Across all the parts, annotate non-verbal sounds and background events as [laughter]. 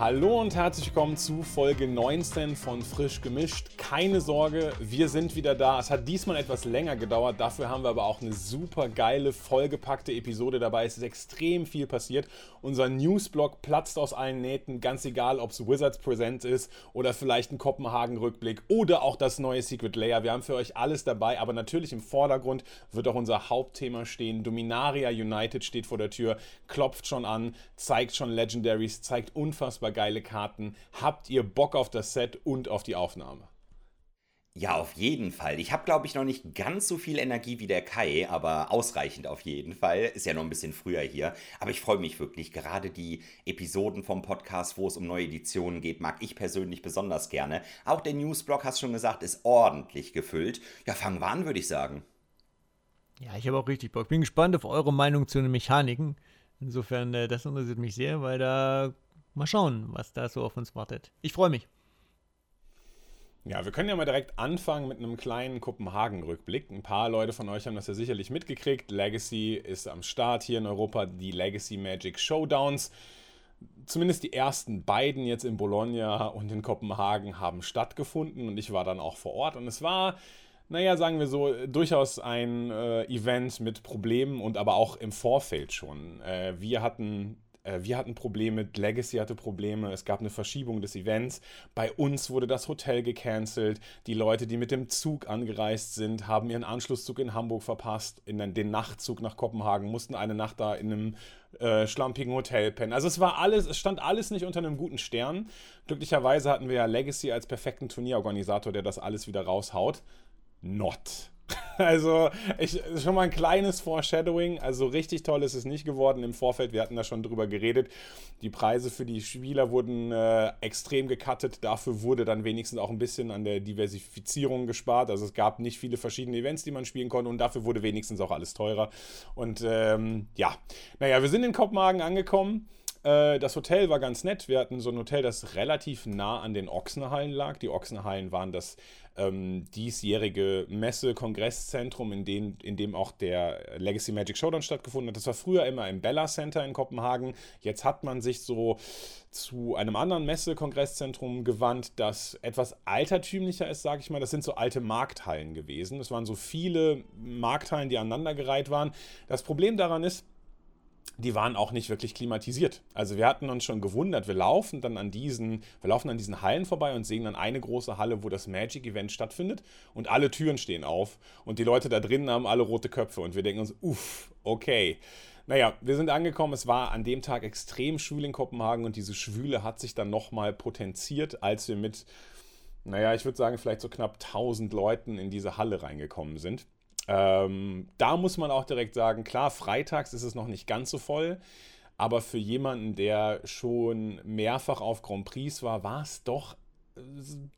Hallo und herzlich willkommen zu Folge 19 von Frisch gemischt. Keine Sorge, wir sind wieder da. Es hat diesmal etwas länger gedauert, dafür haben wir aber auch eine super geile, vollgepackte Episode dabei. Es ist extrem viel passiert. Unser Newsblog platzt aus allen Nähten, ganz egal, ob es Wizards Present ist oder vielleicht ein Kopenhagen-Rückblick oder auch das neue Secret Layer. Wir haben für euch alles dabei, aber natürlich im Vordergrund wird auch unser Hauptthema stehen. Dominaria United steht vor der Tür, klopft schon an, zeigt schon Legendaries, zeigt unfassbar unfassbar geile Karten. Habt ihr Bock auf das Set und auf die Aufnahme? Ja, auf jeden Fall. Ich habe, glaube ich, noch nicht ganz so viel Energie wie der Kai, aber ausreichend auf jeden Fall. Ist ja noch ein bisschen früher hier. Aber ich freue mich wirklich. Gerade die Episoden vom Podcast, wo es um neue Editionen geht, mag ich persönlich besonders gerne. Auch der Newsblog, hast schon gesagt, ist ordentlich gefüllt. Ja, fangen wir an, würde ich sagen. Ja, ich habe auch richtig Bock. Bin gespannt auf eure Meinung zu den Mechaniken. Insofern, äh, das interessiert mich sehr, weil da mal schauen, was da so auf uns wartet. Ich freue mich. Ja, wir können ja mal direkt anfangen mit einem kleinen Kopenhagen-Rückblick. Ein paar Leute von euch haben das ja sicherlich mitgekriegt. Legacy ist am Start hier in Europa, die Legacy Magic Showdowns. Zumindest die ersten beiden jetzt in Bologna und in Kopenhagen haben stattgefunden und ich war dann auch vor Ort und es war naja, sagen wir so, durchaus ein äh, Event mit Problemen und aber auch im Vorfeld schon. Äh, wir hatten wir hatten Probleme, Legacy hatte Probleme, es gab eine Verschiebung des Events. Bei uns wurde das Hotel gecancelt. Die Leute, die mit dem Zug angereist sind, haben ihren Anschlusszug in Hamburg verpasst, in den Nachtzug nach Kopenhagen, mussten eine Nacht da in einem äh, schlampigen Hotel pennen. Also es war alles, es stand alles nicht unter einem guten Stern. Glücklicherweise hatten wir ja Legacy als perfekten Turnierorganisator, der das alles wieder raushaut. Not. [laughs] Also, ich, schon mal ein kleines Foreshadowing. Also, richtig toll ist es nicht geworden im Vorfeld. Wir hatten da schon drüber geredet. Die Preise für die Spieler wurden äh, extrem gecuttet. Dafür wurde dann wenigstens auch ein bisschen an der Diversifizierung gespart. Also, es gab nicht viele verschiedene Events, die man spielen konnte. Und dafür wurde wenigstens auch alles teurer. Und ähm, ja, naja, wir sind in Kopenhagen angekommen. Äh, das Hotel war ganz nett. Wir hatten so ein Hotel, das relativ nah an den Ochsenhallen lag. Die Ochsenhallen waren das ähm, diesjährige Messe-Kongresszentrum, in, in dem auch der Legacy Magic Showdown stattgefunden hat. Das war früher immer im Bella Center in Kopenhagen. Jetzt hat man sich so zu einem anderen Messe-Kongresszentrum gewandt, das etwas altertümlicher ist, sage ich mal. Das sind so alte Markthallen gewesen. Das waren so viele Markthallen, die aneinandergereiht waren. Das Problem daran ist, die waren auch nicht wirklich klimatisiert. Also wir hatten uns schon gewundert, wir laufen dann an diesen, wir laufen an diesen Hallen vorbei und sehen dann eine große Halle, wo das Magic Event stattfindet und alle Türen stehen auf und die Leute da drinnen haben alle rote Köpfe und wir denken uns, uff, okay. Naja, wir sind angekommen, es war an dem Tag extrem schwül in Kopenhagen und diese Schwüle hat sich dann nochmal potenziert, als wir mit, naja, ich würde sagen, vielleicht so knapp 1000 Leuten in diese Halle reingekommen sind. Ähm, da muss man auch direkt sagen, klar, freitags ist es noch nicht ganz so voll, aber für jemanden, der schon mehrfach auf Grand Prix war, war es doch äh,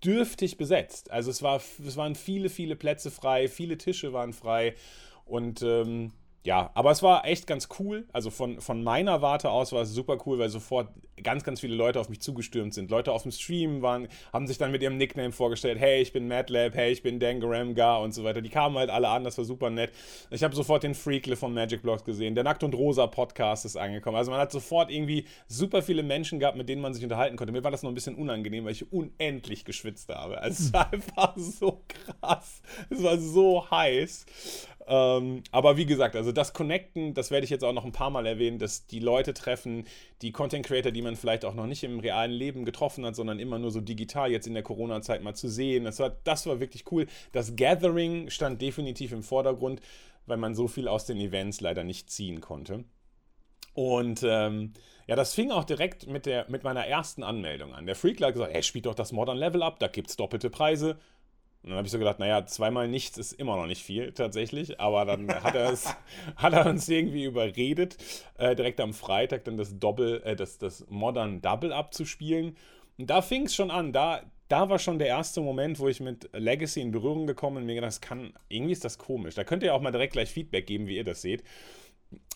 dürftig besetzt. Also es, war, es waren viele, viele Plätze frei, viele Tische waren frei und ähm, ja, aber es war echt ganz cool. Also von, von meiner Warte aus war es super cool, weil sofort ganz, ganz viele Leute auf mich zugestürmt sind. Leute auf dem Stream waren, haben sich dann mit ihrem Nickname vorgestellt, hey, ich bin MadLab, hey, ich bin Dangaramga und so weiter. Die kamen halt alle an, das war super nett. Ich habe sofort den Freakle von Magic Blocks gesehen. Der Nackt und Rosa Podcast ist angekommen. Also man hat sofort irgendwie super viele Menschen gehabt, mit denen man sich unterhalten konnte. Mir war das noch ein bisschen unangenehm, weil ich unendlich geschwitzt habe. Also es war [laughs] einfach so krass. Es war so heiß. Ähm, aber wie gesagt, also das Connecten, das werde ich jetzt auch noch ein paar Mal erwähnen, dass die Leute treffen, die Content Creator, die man vielleicht auch noch nicht im realen Leben getroffen hat, sondern immer nur so digital jetzt in der Corona-Zeit mal zu sehen. Das war, das war wirklich cool. Das Gathering stand definitiv im Vordergrund, weil man so viel aus den Events leider nicht ziehen konnte. Und ähm, ja, das fing auch direkt mit, der, mit meiner ersten Anmeldung an. Der Freak hat gesagt, ey, spielt doch das Modern Level Up, da gibt es doppelte Preise. Und dann habe ich so gedacht, naja, zweimal nichts ist immer noch nicht viel tatsächlich, aber dann hat er, es, [laughs] hat er uns irgendwie überredet, äh, direkt am Freitag dann das Doppel, äh, das, das Modern Double abzuspielen. Und da fing es schon an, da, da war schon der erste Moment, wo ich mit Legacy in Berührung gekommen bin und mir gedacht, das kann, irgendwie ist das komisch. Da könnt ihr auch mal direkt gleich Feedback geben, wie ihr das seht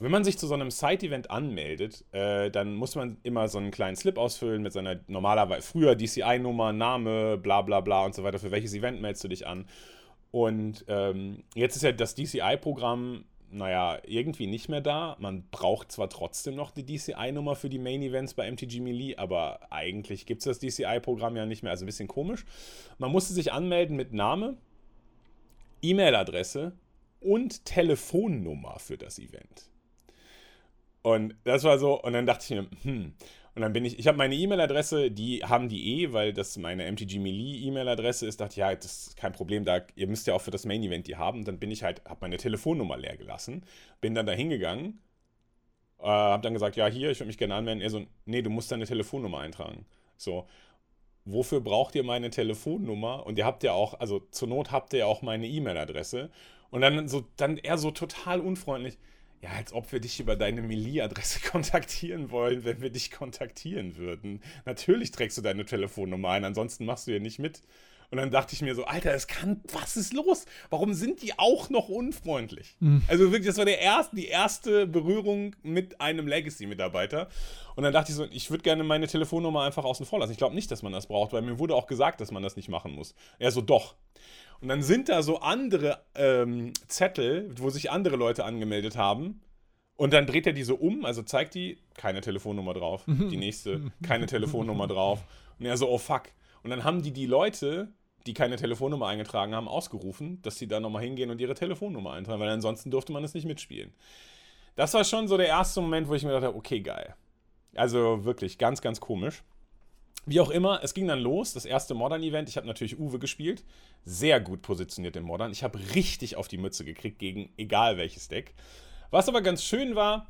wenn man sich zu so einem Side-Event anmeldet, äh, dann muss man immer so einen kleinen Slip ausfüllen mit seiner normalerweise früher DCI-Nummer, Name, bla bla bla und so weiter. Für welches Event meldest du dich an? Und ähm, jetzt ist ja das DCI-Programm naja, irgendwie nicht mehr da. Man braucht zwar trotzdem noch die DCI-Nummer für die Main Events bei MTG Melee, aber eigentlich gibt es das DCI-Programm ja nicht mehr. Also ein bisschen komisch. Man musste sich anmelden mit Name, E-Mail-Adresse und Telefonnummer für das Event. Und das war so, und dann dachte ich mir, hm, und dann bin ich, ich habe meine E-Mail-Adresse, die haben die eh, weil das meine MTG Melee E-Mail-Adresse ist. Dachte ich, ja, das ist kein Problem, da, ihr müsst ja auch für das Main-Event die haben. Dann bin ich halt, habe meine Telefonnummer leer gelassen, bin dann da hingegangen, äh, habe dann gesagt, ja, hier, ich würde mich gerne anmelden. Er so, nee, du musst deine Telefonnummer eintragen. So, wofür braucht ihr meine Telefonnummer? Und ihr habt ja auch, also zur Not habt ihr ja auch meine E-Mail-Adresse. Und dann so, dann er so total unfreundlich ja, als ob wir dich über deine Melee-Adresse [laughs] kontaktieren wollen, wenn wir dich kontaktieren würden. Natürlich trägst du deine Telefonnummer ein, ansonsten machst du ja nicht mit. Und dann dachte ich mir so, Alter, es kann, was ist los? Warum sind die auch noch unfreundlich? Mhm. Also wirklich, das war der erste, die erste Berührung mit einem Legacy-Mitarbeiter. Und dann dachte ich so, ich würde gerne meine Telefonnummer einfach außen vor lassen. Ich glaube nicht, dass man das braucht, weil mir wurde auch gesagt, dass man das nicht machen muss. Er so, doch. Und dann sind da so andere ähm, Zettel, wo sich andere Leute angemeldet haben. Und dann dreht er die so um, also zeigt die, keine Telefonnummer drauf. [laughs] Die nächste, keine Telefonnummer drauf. Und er so, oh fuck. Und dann haben die die Leute, die keine Telefonnummer eingetragen haben, ausgerufen, dass sie da nochmal hingehen und ihre Telefonnummer eintragen, weil ansonsten durfte man es nicht mitspielen. Das war schon so der erste Moment, wo ich mir dachte, okay, geil. Also wirklich ganz, ganz komisch. Wie auch immer, es ging dann los, das erste Modern-Event. Ich habe natürlich Uwe gespielt, sehr gut positioniert im Modern. Ich habe richtig auf die Mütze gekriegt gegen egal welches Deck. Was aber ganz schön war,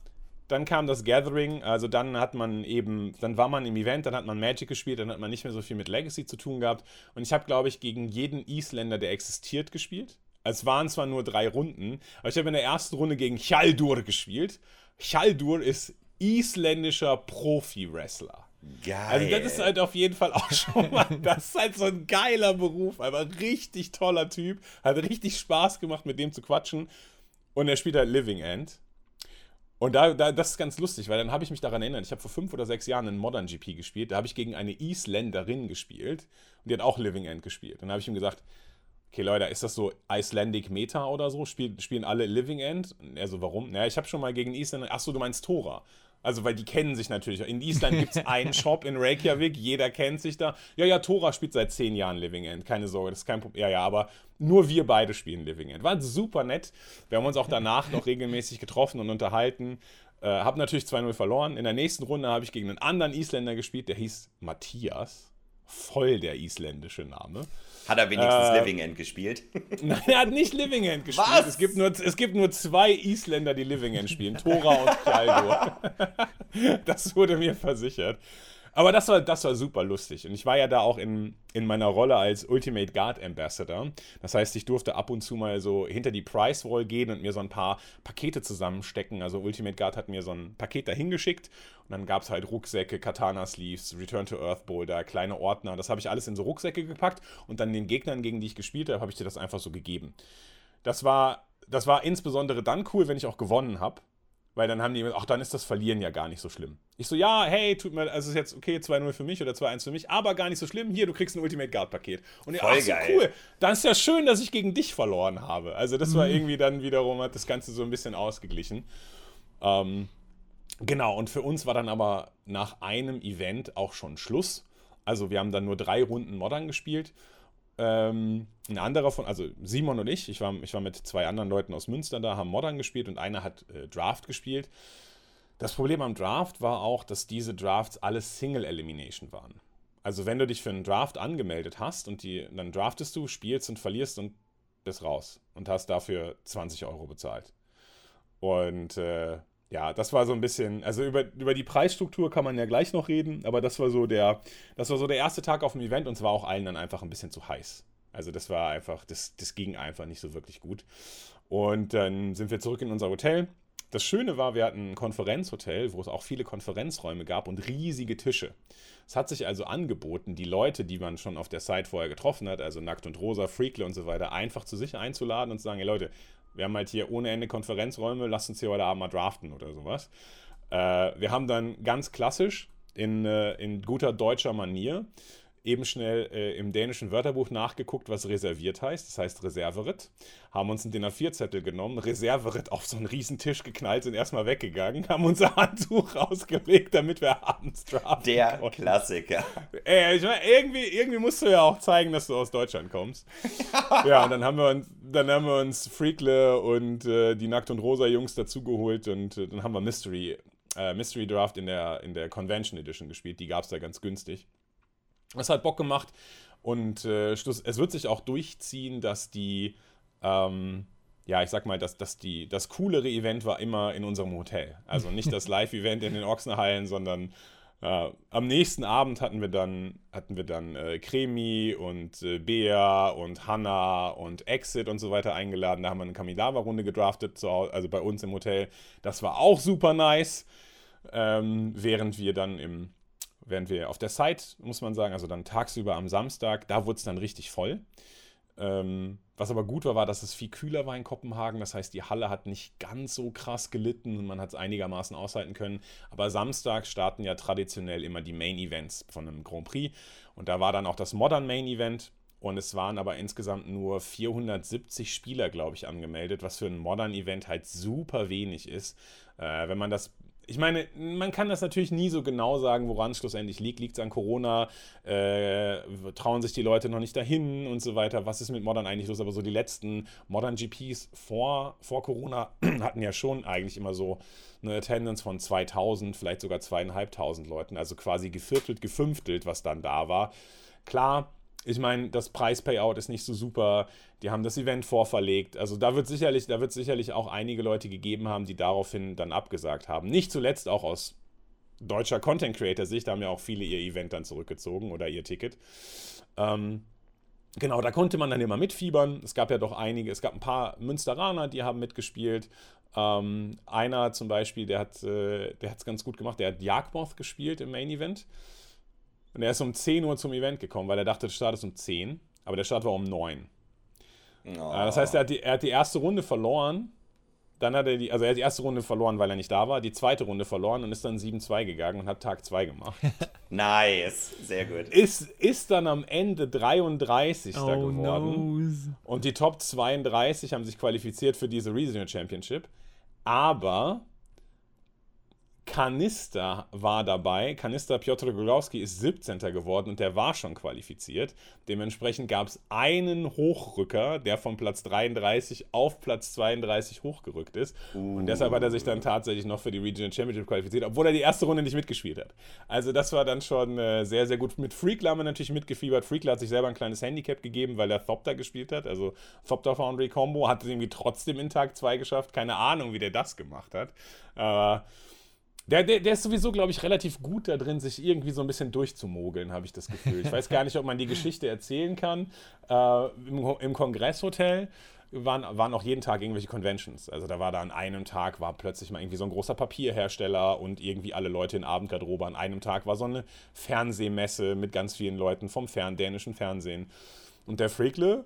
dann kam das Gathering, also dann hat man eben, dann war man im Event, dann hat man Magic gespielt, dann hat man nicht mehr so viel mit Legacy zu tun gehabt. Und ich habe, glaube ich, gegen jeden Isländer, der existiert, gespielt. Es waren zwar nur drei Runden, aber ich habe in der ersten Runde gegen Chaldur gespielt. Chaldur ist isländischer Profi-Wrestler. Geil. Also das ist halt auf jeden Fall auch schon mal, [laughs] das ist halt so ein geiler Beruf, aber richtig toller Typ, hat richtig Spaß gemacht, mit dem zu quatschen. Und er spielt halt Living End. Und da, da, das ist ganz lustig, weil dann habe ich mich daran erinnert, ich habe vor fünf oder sechs Jahren einen Modern GP gespielt, da habe ich gegen eine Isländerin gespielt und die hat auch Living End gespielt. Und dann habe ich ihm gesagt, okay Leute, ist das so Icelandic Meta oder so? Spiel, spielen alle Living End? Und er so, warum? Naja, ich habe schon mal gegen Isländer, achso, du meinst Tora. Also, weil die kennen sich natürlich. In Island gibt es [laughs] einen Shop in Reykjavik, jeder kennt sich da. Ja, ja, Tora spielt seit zehn Jahren Living End, keine Sorge, das ist kein Problem. Ja, ja, aber nur wir beide spielen Living End. War super nett. Wir haben uns auch danach noch regelmäßig getroffen und unterhalten. Äh, hab natürlich 2-0 verloren. In der nächsten Runde habe ich gegen einen anderen Isländer gespielt, der hieß Matthias. Voll der isländische Name. Hat er wenigstens äh, Living End gespielt? [laughs] Nein, er hat nicht Living End gespielt. Was? Es gibt, nur, es gibt nur zwei Isländer, die Living End spielen: Tora und Kjaldur. [laughs] das wurde mir versichert. Aber das war, das war super lustig. Und ich war ja da auch in, in meiner Rolle als Ultimate Guard Ambassador. Das heißt, ich durfte ab und zu mal so hinter die Price Wall gehen und mir so ein paar Pakete zusammenstecken. Also Ultimate Guard hat mir so ein Paket dahin geschickt und dann gab es halt Rucksäcke, Katana Sleeves, Return to Earth Boulder, kleine Ordner. Das habe ich alles in so Rucksäcke gepackt und dann den Gegnern, gegen die ich gespielt habe, habe ich dir das einfach so gegeben. Das war, das war insbesondere dann cool, wenn ich auch gewonnen habe weil dann haben die immer, ach, dann ist das Verlieren ja gar nicht so schlimm. Ich so, ja, hey, tut mir, also ist jetzt okay, 2-0 für mich oder 2-1 für mich, aber gar nicht so schlimm. Hier, du kriegst ein Ultimate Guard Paket. Und Voll ach, so geil. cool. Dann ist ja schön, dass ich gegen dich verloren habe. Also das war mhm. irgendwie dann wiederum, hat das Ganze so ein bisschen ausgeglichen. Ähm, genau, und für uns war dann aber nach einem Event auch schon Schluss. Also wir haben dann nur drei Runden Modern gespielt ähm, ein anderer von, also Simon und ich, ich war, ich war mit zwei anderen Leuten aus Münster da, haben Modern gespielt und einer hat äh, Draft gespielt. Das Problem am Draft war auch, dass diese Drafts alles Single Elimination waren. Also wenn du dich für einen Draft angemeldet hast und die, dann draftest du, spielst und verlierst und bist raus und hast dafür 20 Euro bezahlt. Und äh, ja, das war so ein bisschen, also über, über die Preisstruktur kann man ja gleich noch reden, aber das war so der, das war so der erste Tag auf dem Event und es war auch allen dann einfach ein bisschen zu heiß. Also das war einfach, das, das ging einfach nicht so wirklich gut. Und dann sind wir zurück in unser Hotel. Das Schöne war, wir hatten ein Konferenzhotel, wo es auch viele Konferenzräume gab und riesige Tische. Es hat sich also angeboten, die Leute, die man schon auf der Site vorher getroffen hat, also Nackt und Rosa, Freakle und so weiter, einfach zu sich einzuladen und zu sagen, hey Leute, wir haben halt hier ohne Ende Konferenzräume, lasst uns hier heute Abend mal draften oder sowas. Äh, wir haben dann ganz klassisch in, äh, in guter deutscher Manier eben schnell äh, im dänischen Wörterbuch nachgeguckt, was reserviert heißt. Das heißt Reserveritt. Haben uns einen DIN A4-Zettel genommen, Reserveritt auf so einen riesen Tisch geknallt, sind erstmal weggegangen, [laughs] haben unser Handtuch rausgelegt, damit wir abends draften Der konnten. Klassiker. Ey, ich meine, irgendwie, irgendwie musst du ja auch zeigen, dass du aus Deutschland kommst. [laughs] ja, und dann haben wir uns, dann haben wir uns Freakle und äh, die Nackt und Rosa Jungs dazugeholt und äh, dann haben wir Mystery, äh, Mystery Draft in der, in der Convention Edition gespielt. Die gab es da ganz günstig. Das hat Bock gemacht und äh, es wird sich auch durchziehen, dass die, ähm, ja, ich sag mal, dass, dass die, das coolere Event war immer in unserem Hotel. Also nicht das [laughs] Live-Event in den Ochsenhallen, sondern äh, am nächsten Abend hatten wir dann, hatten wir dann äh, Kremi und äh, Bea und Hanna und Exit und so weiter eingeladen. Da haben wir eine Kamigawa-Runde gedraftet, also bei uns im Hotel. Das war auch super nice. Ähm, während wir dann im, während wir auf der Site, muss man sagen, also dann tagsüber am Samstag, da wurde es dann richtig voll. Ähm, was aber gut war, war, dass es viel kühler war in Kopenhagen. Das heißt, die Halle hat nicht ganz so krass gelitten und man hat es einigermaßen aushalten können. Aber Samstag starten ja traditionell immer die Main Events von einem Grand Prix. Und da war dann auch das Modern Main Event. Und es waren aber insgesamt nur 470 Spieler, glaube ich, angemeldet, was für ein Modern Event halt super wenig ist. Äh, wenn man das ich meine, man kann das natürlich nie so genau sagen, woran es schlussendlich liegt. Liegt es an Corona? Äh, trauen sich die Leute noch nicht dahin und so weiter? Was ist mit Modern eigentlich los? Aber so die letzten Modern GPs vor, vor Corona [clears throat] hatten ja schon eigentlich immer so eine Attendance von 2000, vielleicht sogar zweieinhalbtausend Leuten. Also quasi geviertelt, gefünftelt, was dann da war. Klar, ich meine, das Preis-Payout ist nicht so super. Die haben das Event vorverlegt. Also da wird sicherlich, da wird sicherlich auch einige Leute gegeben haben, die daraufhin dann abgesagt haben. Nicht zuletzt auch aus deutscher Content Creator Sicht haben ja auch viele ihr Event dann zurückgezogen oder ihr Ticket. Ähm, genau, da konnte man dann immer mitfiebern. Es gab ja doch einige, es gab ein paar Münsteraner, die haben mitgespielt. Ähm, einer zum Beispiel, der hat äh, es ganz gut gemacht, der hat Jagdmoth gespielt im Main Event. Und er ist um 10 Uhr zum Event gekommen, weil er dachte, der Start ist um 10. Aber der Start war um 9. Oh. Das heißt, er hat, die, er hat die erste Runde verloren. Dann hat er die, also er hat die erste Runde verloren, weil er nicht da war, die zweite Runde verloren und ist dann 7-2 gegangen und hat Tag 2 gemacht. [laughs] nice, sehr gut. Ist, ist dann am Ende 33. Oh, geworden. No. Und die Top 32 haben sich qualifiziert für diese Regional Championship. Aber Kanister war dabei. Kanister Piotr Gulowski ist 17. geworden und der war schon qualifiziert. Dementsprechend gab es einen Hochrücker, der von Platz 33 auf Platz 32 hochgerückt ist. Uh. Und deshalb hat er sich dann tatsächlich noch für die Regional Championship qualifiziert, obwohl er die erste Runde nicht mitgespielt hat. Also das war dann schon äh, sehr, sehr gut. Mit Freakler haben wir natürlich mitgefiebert. Freakler hat sich selber ein kleines Handicap gegeben, weil er Thopter gespielt hat. Also Thopter Foundry Combo hat es irgendwie trotzdem in Tag 2 geschafft. Keine Ahnung, wie der das gemacht hat. Aber... Äh, der, der, der ist sowieso, glaube ich, relativ gut da drin, sich irgendwie so ein bisschen durchzumogeln, habe ich das Gefühl. Ich weiß gar nicht, ob man die Geschichte erzählen kann. Äh, im, Im Kongresshotel waren, waren auch jeden Tag irgendwelche Conventions. Also da war da an einem Tag war plötzlich mal irgendwie so ein großer Papierhersteller und irgendwie alle Leute in Abendgarderobe. An einem Tag war so eine Fernsehmesse mit ganz vielen Leuten vom Fern dänischen Fernsehen. Und der Freakle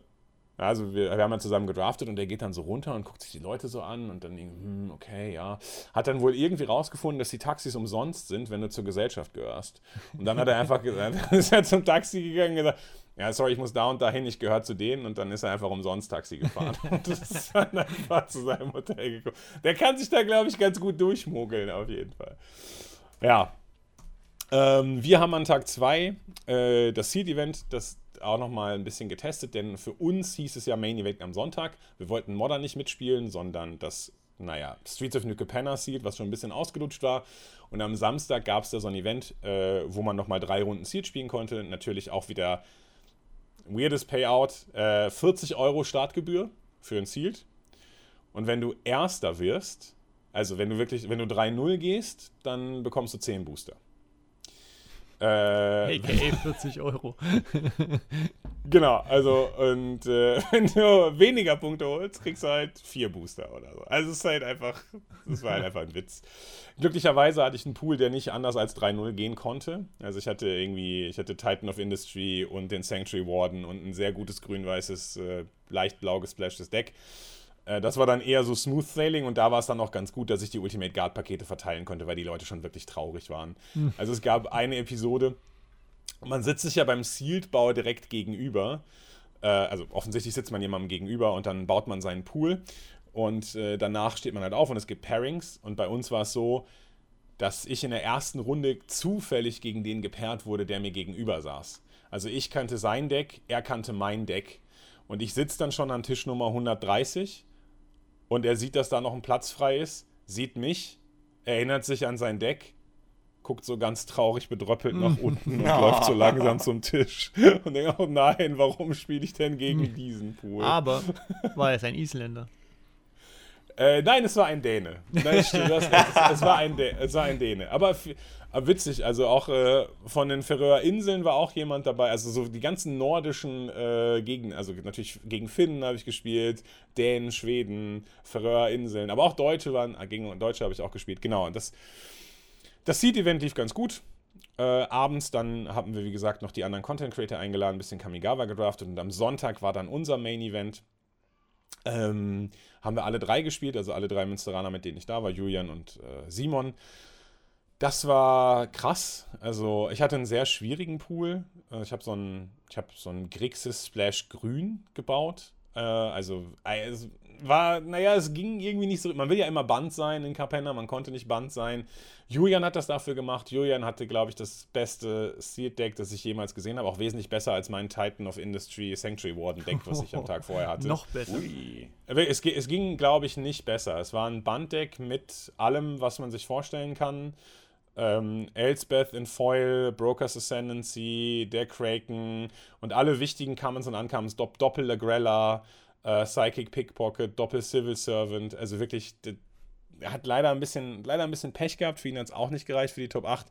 also wir, wir haben ja zusammen gedraftet und der geht dann so runter und guckt sich die Leute so an und dann, hm, okay, ja. Hat dann wohl irgendwie rausgefunden, dass die Taxis umsonst sind, wenn du zur Gesellschaft gehörst. Und dann hat er einfach gesagt, [laughs] ist er zum Taxi gegangen und gesagt, ja, sorry, ich muss da und dahin, ich gehöre zu denen und dann ist er einfach umsonst Taxi gefahren [laughs] und ist dann einfach zu seinem Hotel gekommen. Der kann sich da, glaube ich, ganz gut durchmogeln, auf jeden Fall. Ja. Ähm, wir haben an Tag 2 äh, das Seed-Event, das auch nochmal ein bisschen getestet, denn für uns hieß es ja Main Event am Sonntag. Wir wollten Modern nicht mitspielen, sondern das, naja, Streets of New Capenna Seed, was schon ein bisschen ausgelutscht war. Und am Samstag gab es da so ein Event, äh, wo man nochmal drei Runden Seed spielen konnte. Natürlich auch wieder weirdes Payout, äh, 40 Euro Startgebühr für ein Seed. Und wenn du Erster wirst, also wenn du wirklich, wenn du 3-0 gehst, dann bekommst du 10 Booster. Äh, AKA 40 Euro. [laughs] genau, also und äh, [laughs] wenn du weniger Punkte holst, kriegst du halt vier Booster oder so. Also es ist halt einfach, das war halt einfach ein Witz. Glücklicherweise hatte ich einen Pool, der nicht anders als 3-0 gehen konnte. Also ich hatte irgendwie, ich hatte Titan of Industry und den Sanctuary Warden und ein sehr gutes grün-weißes, äh, leicht blau gesplashtes Deck. Äh, das war dann eher so Smooth Sailing und da war es dann auch ganz gut, dass ich die Ultimate Guard Pakete verteilen konnte, weil die Leute schon wirklich traurig waren. Mhm. Also es gab eine Episode, man sitzt sich ja beim Sealed-Bau direkt gegenüber. Äh, also offensichtlich sitzt man jemandem gegenüber und dann baut man seinen Pool. Und äh, danach steht man halt auf und es gibt Pairings. Und bei uns war es so, dass ich in der ersten Runde zufällig gegen den gepaart wurde, der mir gegenüber saß. Also ich kannte sein Deck, er kannte mein Deck. Und ich sitze dann schon an Tisch Nummer 130 und er sieht, dass da noch ein Platz frei ist, sieht mich, erinnert sich an sein Deck, guckt so ganz traurig bedröppelt nach [laughs] unten und läuft so langsam zum Tisch [laughs] und denkt, oh nein, warum spiele ich denn gegen hm. diesen Pool? Aber [laughs] war es ein Isländer? Äh, nein, es war ein Däne. Nein, stimmt, das, es, es, war ein es war ein Däne. Aber, aber witzig, also auch äh, von den Färöer Inseln war auch jemand dabei. Also so die ganzen nordischen äh, Gegenden, also natürlich gegen Finnen habe ich gespielt, Dänen, Schweden, Färöer Inseln, aber auch Deutsche waren, äh, gegen Deutsche habe ich auch gespielt. Genau, und das, das Seed-Event lief ganz gut. Äh, abends dann haben wir, wie gesagt, noch die anderen Content Creator eingeladen, ein bisschen Kamigawa gedraftet und am Sonntag war dann unser Main Event. Ähm, haben wir alle drei gespielt, also alle drei Münsteraner, mit denen ich da war, Julian und äh, Simon. Das war krass. Also ich hatte einen sehr schwierigen Pool. Äh, ich habe so einen, ich so einen Grixis Splash Grün gebaut. Äh, also, also war, naja, es ging irgendwie nicht so. Man will ja immer Band sein in Capenna, man konnte nicht Band sein. Julian hat das dafür gemacht. Julian hatte, glaube ich, das beste Seed Deck, das ich jemals gesehen habe. Auch wesentlich besser als mein Titan of Industry Sanctuary Warden Deck, was ich am Tag vorher hatte. [laughs] Noch besser. Ui. Es, es ging, glaube ich, nicht besser. Es war ein Banddeck mit allem, was man sich vorstellen kann. Ähm, Elspeth in Foil, Broker's Ascendancy, der Kraken und alle wichtigen Commons und Uncommons, Doppel-Lagrella, äh, Psychic Pickpocket, Doppel Civil Servant. Also wirklich, er hat leider ein bisschen, leider ein bisschen Pech gehabt. Für ihn hat es auch nicht gereicht für die Top 8.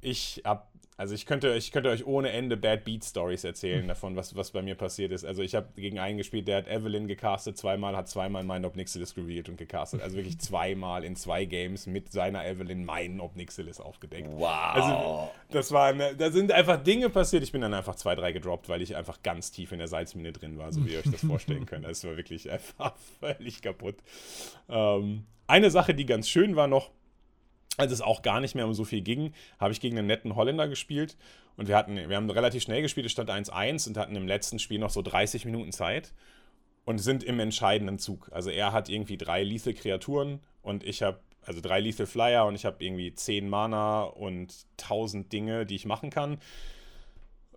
Ich habe also ich könnte, ich könnte euch ohne Ende Bad Beat Stories erzählen [laughs] davon, was, was bei mir passiert ist. Also ich habe gegen einen gespielt, der hat Evelyn gecastet zweimal, hat zweimal meinen Obnixilis revealed und gecastet. Also wirklich [laughs] zweimal in zwei Games mit seiner Evelyn meinen Obnixilis aufgedeckt. Wow. Also das war eine, da sind einfach Dinge passiert. Ich bin dann einfach zwei, drei gedroppt, weil ich einfach ganz tief in der Salzmine drin war, so wie ihr euch das [laughs] vorstellen könnt. Das war wirklich einfach völlig kaputt. Ähm, eine Sache, die ganz schön war noch, als es auch gar nicht mehr um so viel ging, habe ich gegen einen netten Holländer gespielt. Und wir hatten, wir haben relativ schnell gespielt, es stand 1-1 und hatten im letzten Spiel noch so 30 Minuten Zeit und sind im entscheidenden Zug. Also er hat irgendwie drei Lethal Kreaturen und ich habe, also drei Lethal Flyer und ich habe irgendwie 10 Mana und 1000 Dinge, die ich machen kann.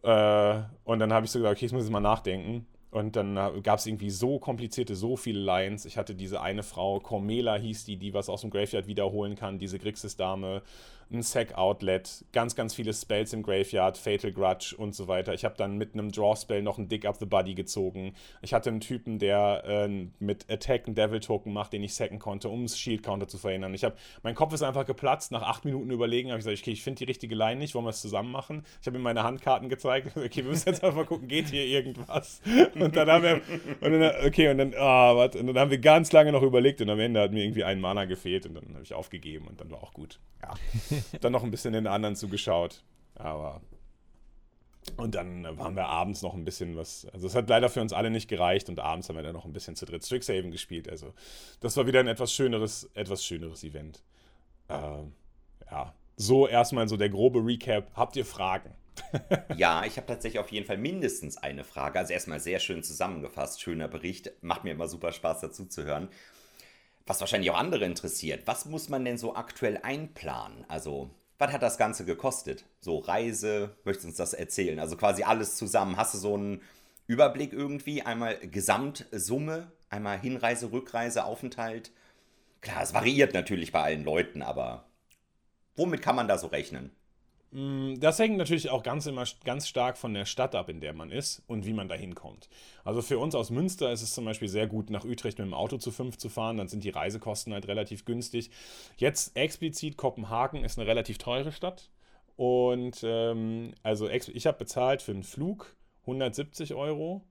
Äh, und dann habe ich so gesagt, okay, ich muss jetzt mal nachdenken. Und dann gab es irgendwie so komplizierte, so viele Lines. Ich hatte diese eine Frau, Cormela hieß die, die was aus dem Graveyard wiederholen kann, diese Grixis-Dame ein Sack-Outlet, ganz, ganz viele Spells im Graveyard, Fatal Grudge und so weiter. Ich habe dann mit einem Draw-Spell noch einen Dig Up the Body gezogen. Ich hatte einen Typen, der äh, mit Attack einen Devil-Token macht, den ich sacken konnte, um das Shield-Counter zu verhindern. Ich hab, mein Kopf ist einfach geplatzt. Nach acht Minuten überlegen habe ich gesagt, okay, ich finde die richtige Line nicht, wollen wir es zusammen machen? Ich habe ihm meine Handkarten gezeigt. Okay, wir müssen jetzt einfach gucken, geht hier irgendwas? Und dann haben wir, und dann, okay, und dann, warte, und dann haben wir ganz lange noch überlegt und am Ende hat mir irgendwie ein Mana gefehlt und dann habe ich aufgegeben und dann war auch gut. Ja. Dann noch ein bisschen den anderen zugeschaut. Aber. Und dann waren wir abends noch ein bisschen was. Also, es hat leider für uns alle nicht gereicht und abends haben wir dann noch ein bisschen zu dritt Strixhaven gespielt. Also, das war wieder ein etwas schöneres, etwas schöneres Event. Ähm, ja, so erstmal so der grobe Recap. Habt ihr Fragen? [laughs] ja, ich habe tatsächlich auf jeden Fall mindestens eine Frage. Also erstmal sehr schön zusammengefasst, schöner Bericht. Macht mir immer super Spaß dazu zu hören was wahrscheinlich auch andere interessiert, was muss man denn so aktuell einplanen? Also, was hat das Ganze gekostet? So Reise, möchtest du uns das erzählen? Also quasi alles zusammen. Hast du so einen Überblick irgendwie? Einmal Gesamtsumme, einmal Hinreise, Rückreise, Aufenthalt? Klar, es variiert natürlich bei allen Leuten, aber womit kann man da so rechnen? Mm, das hängt natürlich auch ganz, immer, ganz stark von der Stadt ab, in der man ist und wie man da hinkommt. Also für uns aus Münster ist es zum Beispiel sehr gut, nach Utrecht mit dem Auto zu fünf zu fahren. Dann sind die Reisekosten halt relativ günstig. Jetzt explizit Kopenhagen ist eine relativ teure Stadt. Und ähm, also ich habe bezahlt für einen Flug 170 Euro.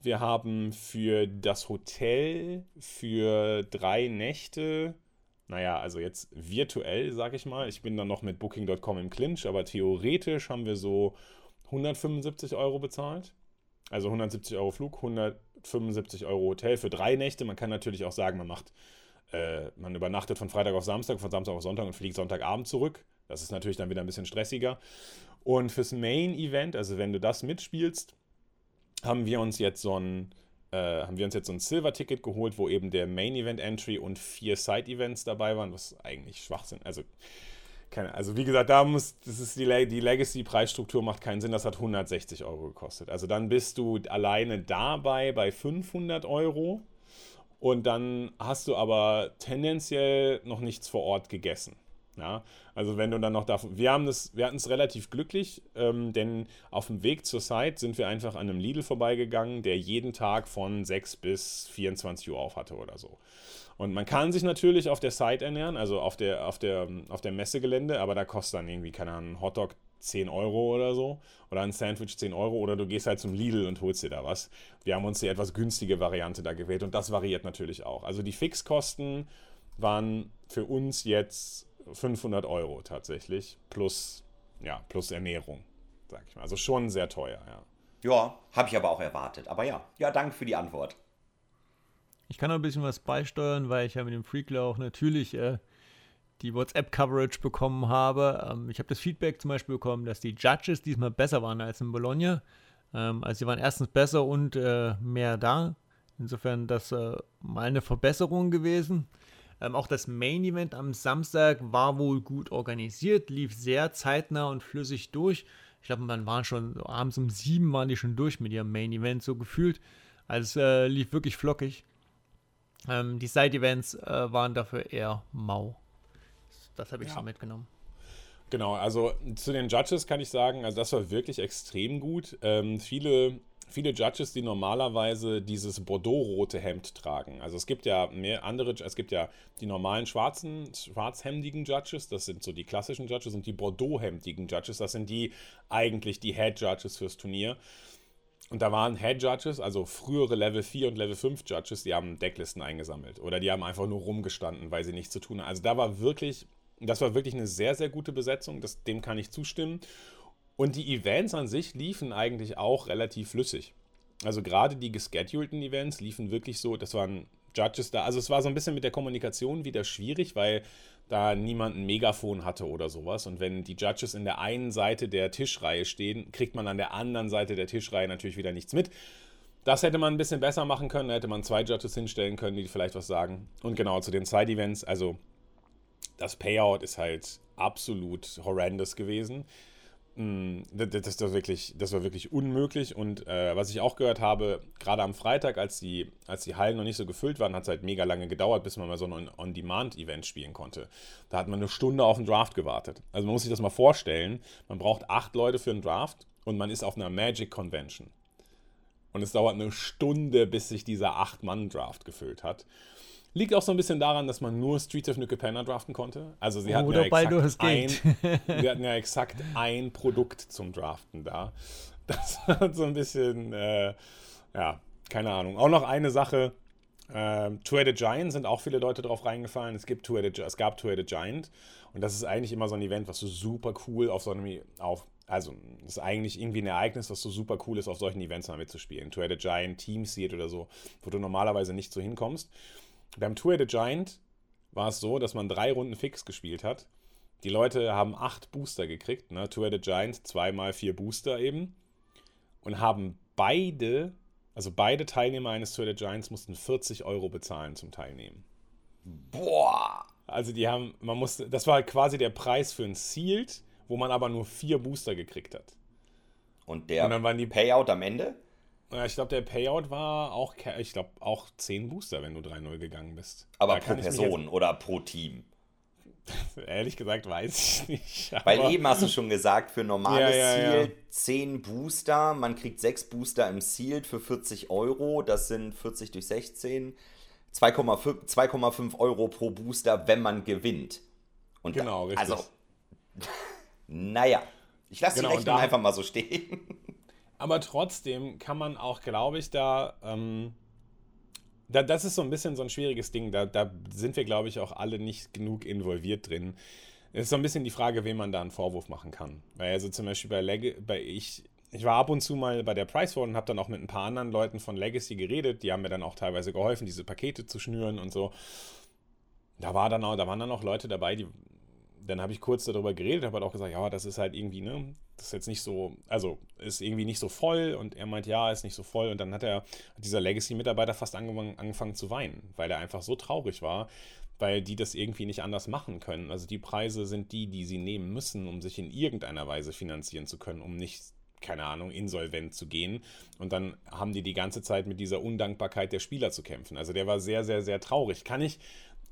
Wir haben für das Hotel für drei Nächte naja, also jetzt virtuell, sag ich mal. Ich bin dann noch mit Booking.com im Clinch, aber theoretisch haben wir so 175 Euro bezahlt. Also 170 Euro Flug, 175 Euro Hotel für drei Nächte. Man kann natürlich auch sagen, man macht, äh, man übernachtet von Freitag auf Samstag, von Samstag auf Sonntag und fliegt Sonntagabend zurück. Das ist natürlich dann wieder ein bisschen stressiger. Und fürs Main Event, also wenn du das mitspielst, haben wir uns jetzt so ein äh, haben wir uns jetzt so ein Silver-Ticket geholt, wo eben der Main Event Entry und vier Side-Events dabei waren, was eigentlich Schwachsinn. Also, keine, also wie gesagt, da muss, das ist die, die Legacy-Preisstruktur macht keinen Sinn, das hat 160 Euro gekostet. Also dann bist du alleine dabei bei 500 Euro und dann hast du aber tendenziell noch nichts vor Ort gegessen. Ja, also wenn du dann noch davon, wir haben das, wir hatten es relativ glücklich, ähm, denn auf dem Weg zur Site sind wir einfach an einem Lidl vorbeigegangen, der jeden Tag von 6 bis 24 Uhr auf hatte oder so. Und man kann sich natürlich auf der Site ernähren, also auf der, auf der, auf der Messegelände, aber da kostet dann irgendwie, keine Ahnung, ein Hotdog 10 Euro oder so. Oder ein Sandwich 10 Euro. Oder du gehst halt zum Lidl und holst dir da was. Wir haben uns die etwas günstige Variante da gewählt und das variiert natürlich auch. Also die Fixkosten waren für uns jetzt 500 Euro tatsächlich, plus, ja, plus Ernährung, sag ich mal. Also schon sehr teuer, ja. Ja, habe ich aber auch erwartet. Aber ja, ja, danke für die Antwort. Ich kann noch ein bisschen was beisteuern, weil ich ja mit dem Freakler auch natürlich äh, die WhatsApp-Coverage bekommen habe. Ähm, ich habe das Feedback zum Beispiel bekommen, dass die Judges diesmal besser waren als in Bologna. Ähm, also sie waren erstens besser und äh, mehr da. Insofern das äh, mal eine Verbesserung gewesen. Ähm, auch das Main Event am Samstag war wohl gut organisiert, lief sehr zeitnah und flüssig durch. Ich glaube, man waren schon abends um sieben waren die schon durch mit ihrem Main Event, so gefühlt. Also es äh, lief wirklich flockig. Ähm, die Side-Events äh, waren dafür eher mau. Das habe ich ja. so mitgenommen. Genau, also zu den Judges kann ich sagen, also das war wirklich extrem gut. Ähm, viele viele Judges, die normalerweise dieses Bordeaux-rote Hemd tragen. Also es gibt ja mehr andere, es gibt ja die normalen schwarzen, schwarzhemdigen Judges, das sind so die klassischen Judges und die Bordeaux-hemdigen Judges, das sind die eigentlich die Head Judges fürs Turnier. Und da waren Head Judges, also frühere Level 4 und Level 5 Judges, die haben Decklisten eingesammelt oder die haben einfach nur rumgestanden, weil sie nichts zu tun haben. Also da war wirklich, das war wirklich eine sehr, sehr gute Besetzung, das, dem kann ich zustimmen. Und die Events an sich liefen eigentlich auch relativ flüssig. Also gerade die geschedulten Events liefen wirklich so, das waren Judges da. Also es war so ein bisschen mit der Kommunikation wieder schwierig, weil da niemand ein Megafon hatte oder sowas. Und wenn die Judges in der einen Seite der Tischreihe stehen, kriegt man an der anderen Seite der Tischreihe natürlich wieder nichts mit. Das hätte man ein bisschen besser machen können. Da hätte man zwei Judges hinstellen können, die vielleicht was sagen. Und genau zu den Side-Events. Also das Payout ist halt absolut horrendous gewesen. Mm, das, das, war wirklich, das war wirklich unmöglich. Und äh, was ich auch gehört habe, gerade am Freitag, als die, als die Hallen noch nicht so gefüllt waren, hat es halt mega lange gedauert, bis man mal so ein On-Demand-Event spielen konnte. Da hat man eine Stunde auf den Draft gewartet. Also man muss sich das mal vorstellen, man braucht acht Leute für einen Draft und man ist auf einer Magic Convention. Und es dauert eine Stunde, bis sich dieser Acht-Mann-Draft gefüllt hat. Liegt auch so ein bisschen daran, dass man nur Streets of Nuke Penna draften konnte. Also sie hatten, ja exakt ein, [laughs] sie hatten ja exakt ein Produkt zum Draften da. Das [laughs] hat so ein bisschen, äh, ja, keine Ahnung. Auch noch eine Sache. Äh, Two-Headed Giant sind auch viele Leute drauf reingefallen. Es, gibt es gab Two-Headed Giant. Und das ist eigentlich immer so ein Event, was so super cool auf so einem, auf, also ist eigentlich irgendwie ein Ereignis, was so super cool ist, auf solchen Events mal mitzuspielen. Two-Headed Giant, Team Seed oder so, wo du normalerweise nicht so hinkommst. Beim Tour the Giant war es so, dass man drei Runden fix gespielt hat. Die Leute haben acht Booster gekriegt, ne? Tour the Giant, zweimal vier Booster eben. Und haben beide, also beide Teilnehmer eines Tour the Giants mussten 40 Euro bezahlen zum Teilnehmen. Boah! Also die haben, man musste, das war quasi der Preis für ein Sealed, wo man aber nur vier Booster gekriegt hat. Und der Und dann waren die Payout am Ende? Ja, ich glaube, der Payout war auch, ich glaube, auch 10 Booster, wenn du 3-0 gegangen bist. Aber da pro Person oder pro Team? [laughs] Ehrlich gesagt weiß ich nicht. Weil eben hast du schon gesagt, für normales ja, ja, Ziel ja. 10 Booster, man kriegt 6 Booster im Sealed für 40 Euro, das sind 40 durch 16, 2,5 Euro pro Booster, wenn man gewinnt. Und genau, da, richtig. Also, [laughs] naja, ich lasse genau, die Rechnung einfach mal so stehen. Aber trotzdem kann man auch, glaube ich, da, ähm, da, das ist so ein bisschen so ein schwieriges Ding. Da, da sind wir, glaube ich, auch alle nicht genug involviert drin. Es ist so ein bisschen die Frage, wem man da einen Vorwurf machen kann. Weil also zum Beispiel bei, Leg bei ich, ich war ab und zu mal bei der Priceford und habe dann auch mit ein paar anderen Leuten von Legacy geredet. Die haben mir dann auch teilweise geholfen, diese Pakete zu schnüren und so. Da, war dann auch, da waren dann auch Leute dabei, die dann habe ich kurz darüber geredet, habe halt auch gesagt, ja, das ist halt irgendwie, ne, das ist jetzt nicht so, also ist irgendwie nicht so voll und er meint, ja, ist nicht so voll und dann hat er, dieser Legacy-Mitarbeiter fast angefangen, angefangen zu weinen, weil er einfach so traurig war, weil die das irgendwie nicht anders machen können. Also die Preise sind die, die sie nehmen müssen, um sich in irgendeiner Weise finanzieren zu können, um nicht keine Ahnung, insolvent zu gehen. Und dann haben die die ganze Zeit mit dieser Undankbarkeit der Spieler zu kämpfen. Also der war sehr, sehr, sehr traurig. Kann ich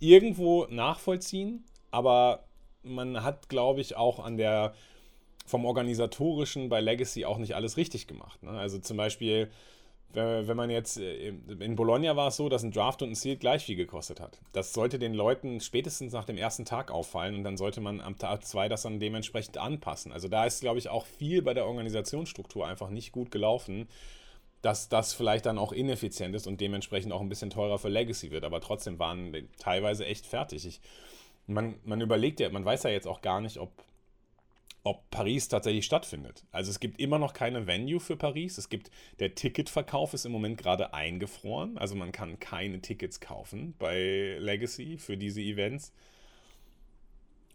irgendwo nachvollziehen, aber man hat, glaube ich, auch an der vom organisatorischen bei Legacy auch nicht alles richtig gemacht. Ne? Also zum Beispiel, wenn man jetzt äh, in Bologna war es so, dass ein Draft und ein Seal gleich viel gekostet hat. Das sollte den Leuten spätestens nach dem ersten Tag auffallen und dann sollte man am Tag zwei das dann dementsprechend anpassen. Also da ist, glaube ich, auch viel bei der Organisationsstruktur einfach nicht gut gelaufen, dass das vielleicht dann auch ineffizient ist und dementsprechend auch ein bisschen teurer für Legacy wird. Aber trotzdem waren teilweise echt fertig. Ich, man, man überlegt ja, man weiß ja jetzt auch gar nicht, ob ob Paris tatsächlich stattfindet. Also es gibt immer noch keine Venue für Paris. Es gibt der Ticketverkauf ist im Moment gerade eingefroren. Also man kann keine Tickets kaufen bei Legacy für diese Events.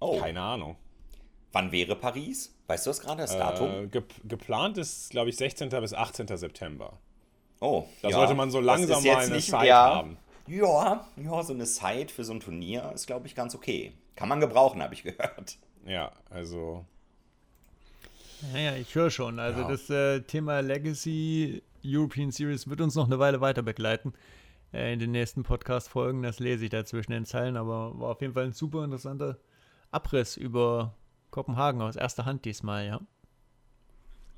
Oh. Keine Ahnung. Wann wäre Paris? Weißt du das gerade, das Datum? Äh, ge geplant ist, glaube ich, 16. bis 18. September. Oh, da ja. sollte man so langsam mal eine Zeit ja, haben. Ja, ja, so eine Zeit für so ein Turnier ist, glaube ich, ganz okay. Kann man gebrauchen, habe ich gehört. Ja, also ja, ich höre schon. Also ja. das äh, Thema Legacy European Series wird uns noch eine Weile weiter begleiten äh, in den nächsten Podcast-Folgen. Das lese ich da zwischen den Zeilen, aber war auf jeden Fall ein super interessanter Abriss über Kopenhagen aus erster Hand diesmal, ja.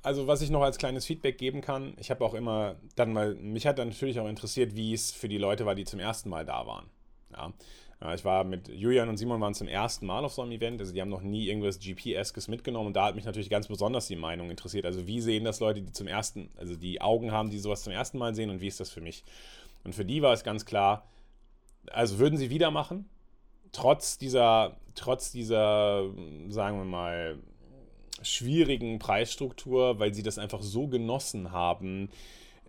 Also was ich noch als kleines Feedback geben kann, ich habe auch immer dann mal, mich hat dann natürlich auch interessiert, wie es für die Leute war, die zum ersten Mal da waren. Ja. Ich war mit Julian und Simon waren zum ersten Mal auf so einem Event, also die haben noch nie irgendwas GP-eskes mitgenommen und da hat mich natürlich ganz besonders die Meinung interessiert. Also wie sehen das Leute, die zum ersten, also die Augen haben, die sowas zum ersten Mal sehen und wie ist das für mich? Und für die war es ganz klar, also würden sie wieder machen, trotz dieser, trotz dieser, sagen wir mal, schwierigen Preisstruktur, weil sie das einfach so genossen haben,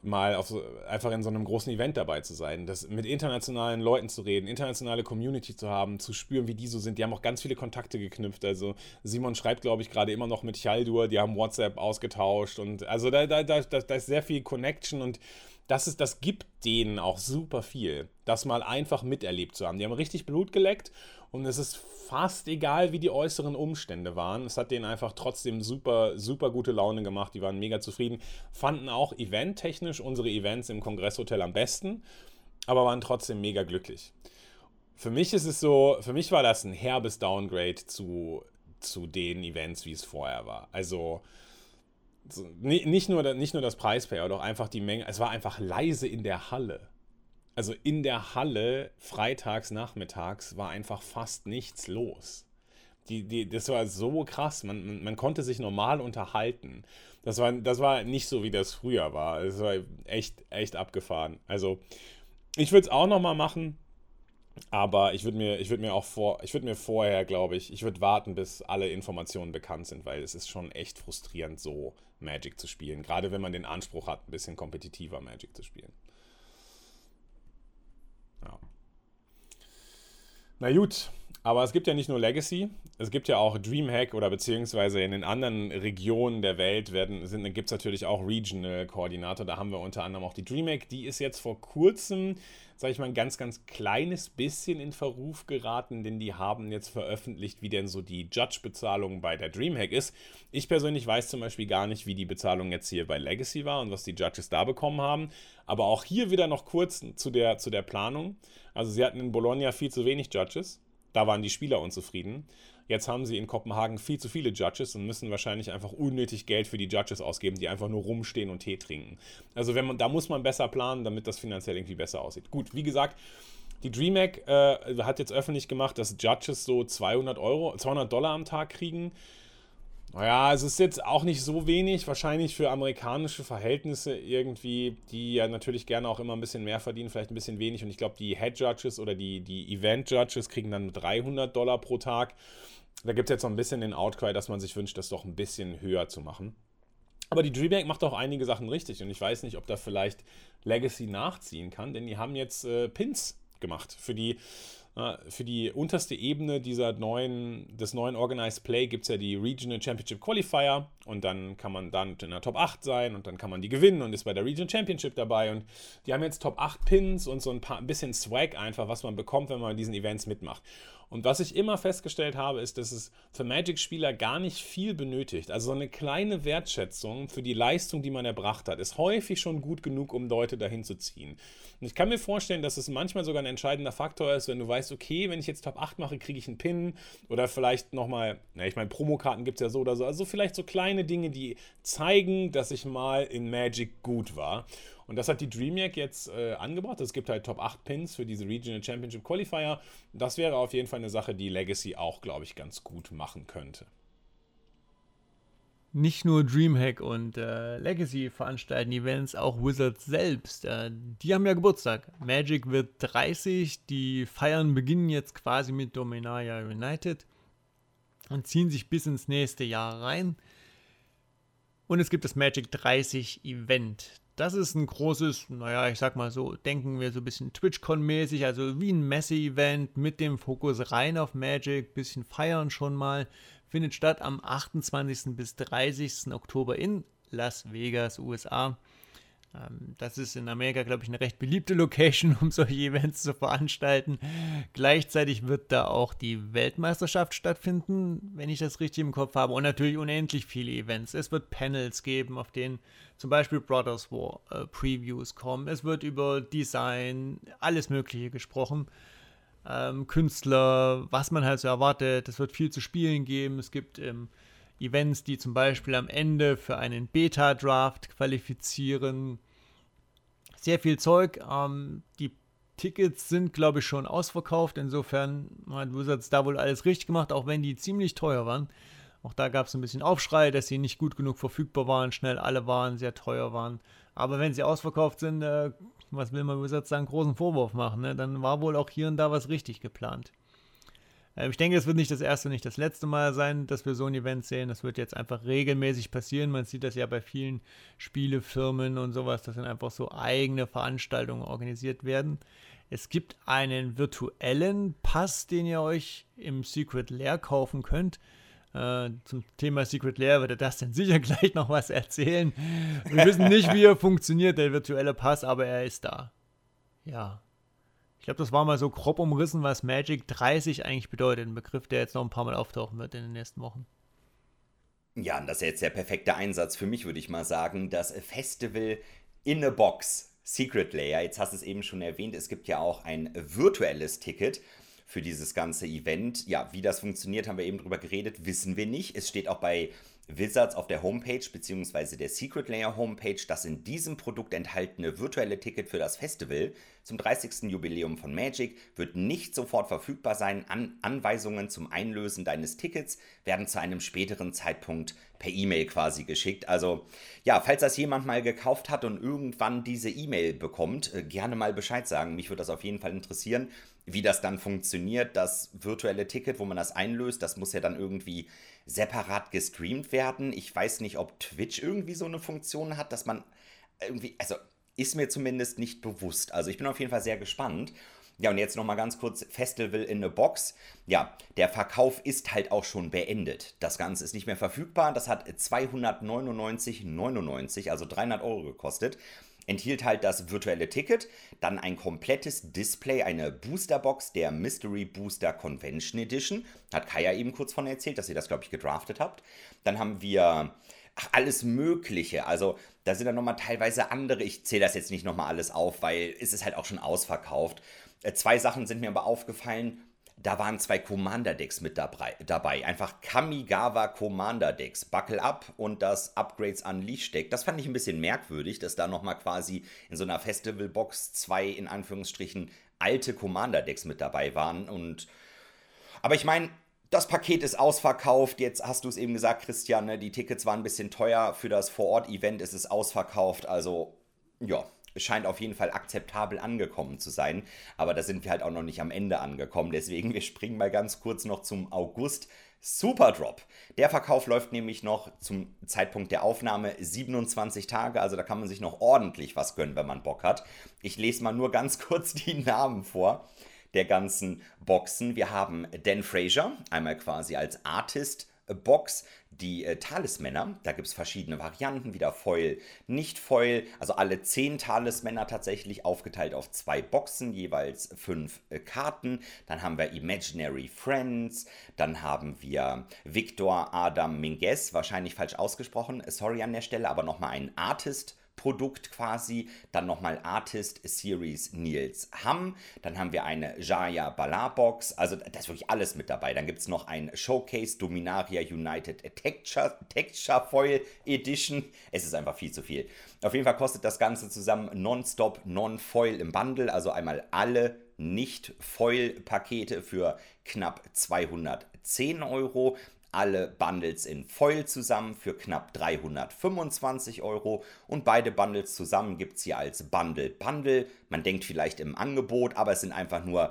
mal auf einfach in so einem großen Event dabei zu sein, das mit internationalen Leuten zu reden, internationale Community zu haben, zu spüren, wie die so sind. Die haben auch ganz viele Kontakte geknüpft. Also Simon schreibt, glaube ich, gerade immer noch mit Chaldur, die haben WhatsApp ausgetauscht und also da, da, da, da ist sehr viel Connection und das, ist, das gibt denen auch super viel, das mal einfach miterlebt zu haben. Die haben richtig Blut geleckt und es ist fast egal, wie die äußeren Umstände waren. Es hat denen einfach trotzdem super, super gute Laune gemacht. Die waren mega zufrieden. Fanden auch eventtechnisch unsere Events im Kongresshotel am besten, aber waren trotzdem mega glücklich. Für mich ist es so, für mich war das ein herbes Downgrade zu, zu den Events, wie es vorher war. Also nicht, nur, nicht nur das Preispayout, auch einfach die Menge. Es war einfach leise in der Halle also in der Halle freitags nachmittags war einfach fast nichts los. Die, die, das war so krass, man, man, man, konnte sich normal unterhalten. Das war, das war nicht so, wie das früher war. Es war echt, echt abgefahren. Also, ich würde es auch nochmal machen, aber ich würde mir, würd mir auch vor, ich würde mir vorher, glaube ich, ich würde warten, bis alle Informationen bekannt sind, weil es ist schon echt frustrierend, so Magic zu spielen. Gerade wenn man den Anspruch hat, ein bisschen kompetitiver Magic zu spielen. Ja. Na gut, aber es gibt ja nicht nur Legacy, es gibt ja auch Dreamhack oder beziehungsweise in den anderen Regionen der Welt gibt es natürlich auch Regional Koordinator. Da haben wir unter anderem auch die Dreamhack. Die ist jetzt vor kurzem, sage ich mal, ein ganz, ganz kleines bisschen in Verruf geraten, denn die haben jetzt veröffentlicht, wie denn so die Judge-Bezahlung bei der Dreamhack ist. Ich persönlich weiß zum Beispiel gar nicht, wie die Bezahlung jetzt hier bei Legacy war und was die Judges da bekommen haben. Aber auch hier wieder noch kurz zu der, zu der Planung. Also sie hatten in Bologna viel zu wenig Judges. Da waren die Spieler unzufrieden. Jetzt haben sie in Kopenhagen viel zu viele Judges und müssen wahrscheinlich einfach unnötig Geld für die Judges ausgeben, die einfach nur rumstehen und Tee trinken. Also wenn man, da muss man besser planen, damit das finanziell irgendwie besser aussieht. Gut, wie gesagt, die DreamHack äh, hat jetzt öffentlich gemacht, dass Judges so 200 Euro, 200 Dollar am Tag kriegen. Naja, es ist jetzt auch nicht so wenig, wahrscheinlich für amerikanische Verhältnisse irgendwie, die ja natürlich gerne auch immer ein bisschen mehr verdienen, vielleicht ein bisschen wenig. Und ich glaube, die Head Judges oder die, die Event Judges kriegen dann 300 Dollar pro Tag. Da gibt es jetzt so ein bisschen den Outcry, dass man sich wünscht, das doch ein bisschen höher zu machen. Aber die Dreamhack macht auch einige Sachen richtig und ich weiß nicht, ob da vielleicht Legacy nachziehen kann, denn die haben jetzt äh, Pins gemacht für die Für die unterste Ebene dieser neuen, des neuen Organized Play gibt es ja die Regional Championship Qualifier und dann kann man dann in der Top 8 sein und dann kann man die gewinnen und ist bei der Regional Championship dabei und die haben jetzt Top 8 Pins und so ein paar ein bisschen Swag einfach, was man bekommt, wenn man bei diesen Events mitmacht. Und was ich immer festgestellt habe, ist, dass es für Magic-Spieler gar nicht viel benötigt. Also so eine kleine Wertschätzung für die Leistung, die man erbracht hat, ist häufig schon gut genug, um Leute dahin zu ziehen. Und ich kann mir vorstellen, dass es manchmal sogar ein entscheidender Faktor ist, wenn du weißt, okay, wenn ich jetzt Top 8 mache, kriege ich einen Pin oder vielleicht nochmal, na, ich meine, Promokarten gibt es ja so oder so. Also vielleicht so kleine Dinge, die zeigen, dass ich mal in Magic gut war. Und das hat die DreamHack jetzt äh, angebracht. Es gibt halt Top 8 Pins für diese Regional Championship Qualifier. Das wäre auf jeden Fall eine Sache, die Legacy auch, glaube ich, ganz gut machen könnte. Nicht nur Dreamhack und äh, Legacy veranstalten Events, auch Wizards selbst. Äh, die haben ja Geburtstag. Magic wird 30. Die Feiern beginnen jetzt quasi mit Dominaria United und ziehen sich bis ins nächste Jahr rein. Und es gibt das Magic 30 Event. Das ist ein großes, naja, ich sag mal so, denken wir so ein bisschen TwitchCon-mäßig, also wie ein Messe-Event mit dem Fokus rein auf Magic, bisschen feiern schon mal. Findet statt am 28. bis 30. Oktober in Las Vegas, USA. Ähm, das ist in Amerika, glaube ich, eine recht beliebte [laughs] Location, um solche Events zu veranstalten. Gleichzeitig wird da auch die Weltmeisterschaft stattfinden, wenn ich das richtig im Kopf habe. Und natürlich unendlich viele Events. Es wird Panels geben, auf denen zum Beispiel Brothers War äh, Previews kommen. Es wird über Design, alles Mögliche gesprochen. Ähm, Künstler, was man halt so erwartet. Es wird viel zu spielen geben. Es gibt ähm, Events, die zum Beispiel am Ende für einen Beta-Draft qualifizieren. Sehr viel Zeug. Ähm, die Tickets sind, glaube ich, schon ausverkauft. Insofern hat Wizards da wohl alles richtig gemacht, auch wenn die ziemlich teuer waren. Auch da gab es ein bisschen Aufschrei, dass sie nicht gut genug verfügbar waren, schnell alle waren, sehr teuer waren. Aber wenn sie ausverkauft sind, äh, was will man Wizards da einen großen Vorwurf machen? Ne? Dann war wohl auch hier und da was richtig geplant. Ähm, ich denke, es wird nicht das erste und nicht das letzte Mal sein, dass wir so ein Event sehen. Das wird jetzt einfach regelmäßig passieren. Man sieht das ja bei vielen Spielefirmen und sowas, dass dann einfach so eigene Veranstaltungen organisiert werden. Es gibt einen virtuellen Pass, den ihr euch im Secret Lair kaufen könnt. Äh, zum Thema Secret Lair wird er das dann sicher [laughs] gleich noch was erzählen. Wir wissen nicht, wie er funktioniert, der virtuelle Pass, aber er ist da. Ja, ich glaube, das war mal so grob umrissen, was Magic 30 eigentlich bedeutet. Ein Begriff, der jetzt noch ein paar Mal auftauchen wird in den nächsten Wochen. Ja, und das ist jetzt der perfekte Einsatz für mich, würde ich mal sagen. Das Festival in a Box Secret Layer. Jetzt hast du es eben schon erwähnt, es gibt ja auch ein virtuelles Ticket für dieses ganze Event. Ja, wie das funktioniert, haben wir eben drüber geredet, wissen wir nicht. Es steht auch bei Wizards auf der Homepage bzw. der Secret Layer Homepage das in diesem Produkt enthaltene virtuelle Ticket für das Festival zum 30. Jubiläum von Magic wird nicht sofort verfügbar sein. An Anweisungen zum Einlösen deines Tickets werden zu einem späteren Zeitpunkt per E-Mail quasi geschickt. Also ja, falls das jemand mal gekauft hat und irgendwann diese E-Mail bekommt, äh, gerne mal Bescheid sagen. Mich würde das auf jeden Fall interessieren, wie das dann funktioniert. Das virtuelle Ticket, wo man das einlöst, das muss ja dann irgendwie separat gestreamt werden. Ich weiß nicht, ob Twitch irgendwie so eine Funktion hat, dass man irgendwie, also ist mir zumindest nicht bewusst. Also ich bin auf jeden Fall sehr gespannt. Ja, und jetzt nochmal ganz kurz Festival in a Box. Ja, der Verkauf ist halt auch schon beendet. Das Ganze ist nicht mehr verfügbar. Das hat 299,99, also 300 Euro gekostet enthielt halt das virtuelle Ticket, dann ein komplettes Display, eine Boosterbox der Mystery Booster Convention Edition. Hat Kaya eben kurz von erzählt, dass ihr das, glaube ich, gedraftet habt. Dann haben wir ach, alles Mögliche. Also da sind dann nochmal teilweise andere. Ich zähle das jetzt nicht nochmal alles auf, weil es ist halt auch schon ausverkauft. Äh, zwei Sachen sind mir aber aufgefallen da waren zwei Commander-Decks mit dabei. Einfach Kamigawa Commander-Decks. Buckle Up und das Upgrades Unleashed-Deck. Das fand ich ein bisschen merkwürdig, dass da nochmal quasi in so einer Festival-Box zwei, in Anführungsstrichen, alte Commander-Decks mit dabei waren. Und aber ich meine, das Paket ist ausverkauft. Jetzt hast du es eben gesagt, Christian, ne? die Tickets waren ein bisschen teuer für das Vor-Ort-Event. Es ist ausverkauft. Also, ja, scheint auf jeden Fall akzeptabel angekommen zu sein. Aber da sind wir halt auch noch nicht am Ende angekommen. Deswegen, wir springen mal ganz kurz noch zum August. Superdrop. Der Verkauf läuft nämlich noch zum Zeitpunkt der Aufnahme 27 Tage, also da kann man sich noch ordentlich was gönnen, wenn man Bock hat. Ich lese mal nur ganz [laughs] kurz die Namen vor. der ganzen Boxen. Wir haben Dan Fraser, einmal quasi als Artist Box die äh, Talismänner. Da gibt es verschiedene Varianten, wieder Foil, nicht Foil. Also alle zehn Talismänner tatsächlich aufgeteilt auf zwei Boxen, jeweils fünf äh, Karten. Dann haben wir Imaginary Friends. Dann haben wir Victor Adam Minguez, wahrscheinlich falsch ausgesprochen. Sorry an der Stelle, aber nochmal ein Artist. Produkt quasi. Dann nochmal Artist Series Niels Hamm. Dann haben wir eine Jaya Bala Box. Also da ist wirklich alles mit dabei. Dann gibt es noch ein Showcase Dominaria United Texture, Texture Foil Edition. Es ist einfach viel zu viel. Auf jeden Fall kostet das Ganze zusammen Nonstop Non-Foil im Bundle. Also einmal alle nicht-Foil-Pakete für knapp 210 Euro alle Bundles in Foil zusammen für knapp 325 Euro und beide Bundles zusammen gibt es hier als Bundle Bundle. Man denkt vielleicht im Angebot, aber es sind einfach nur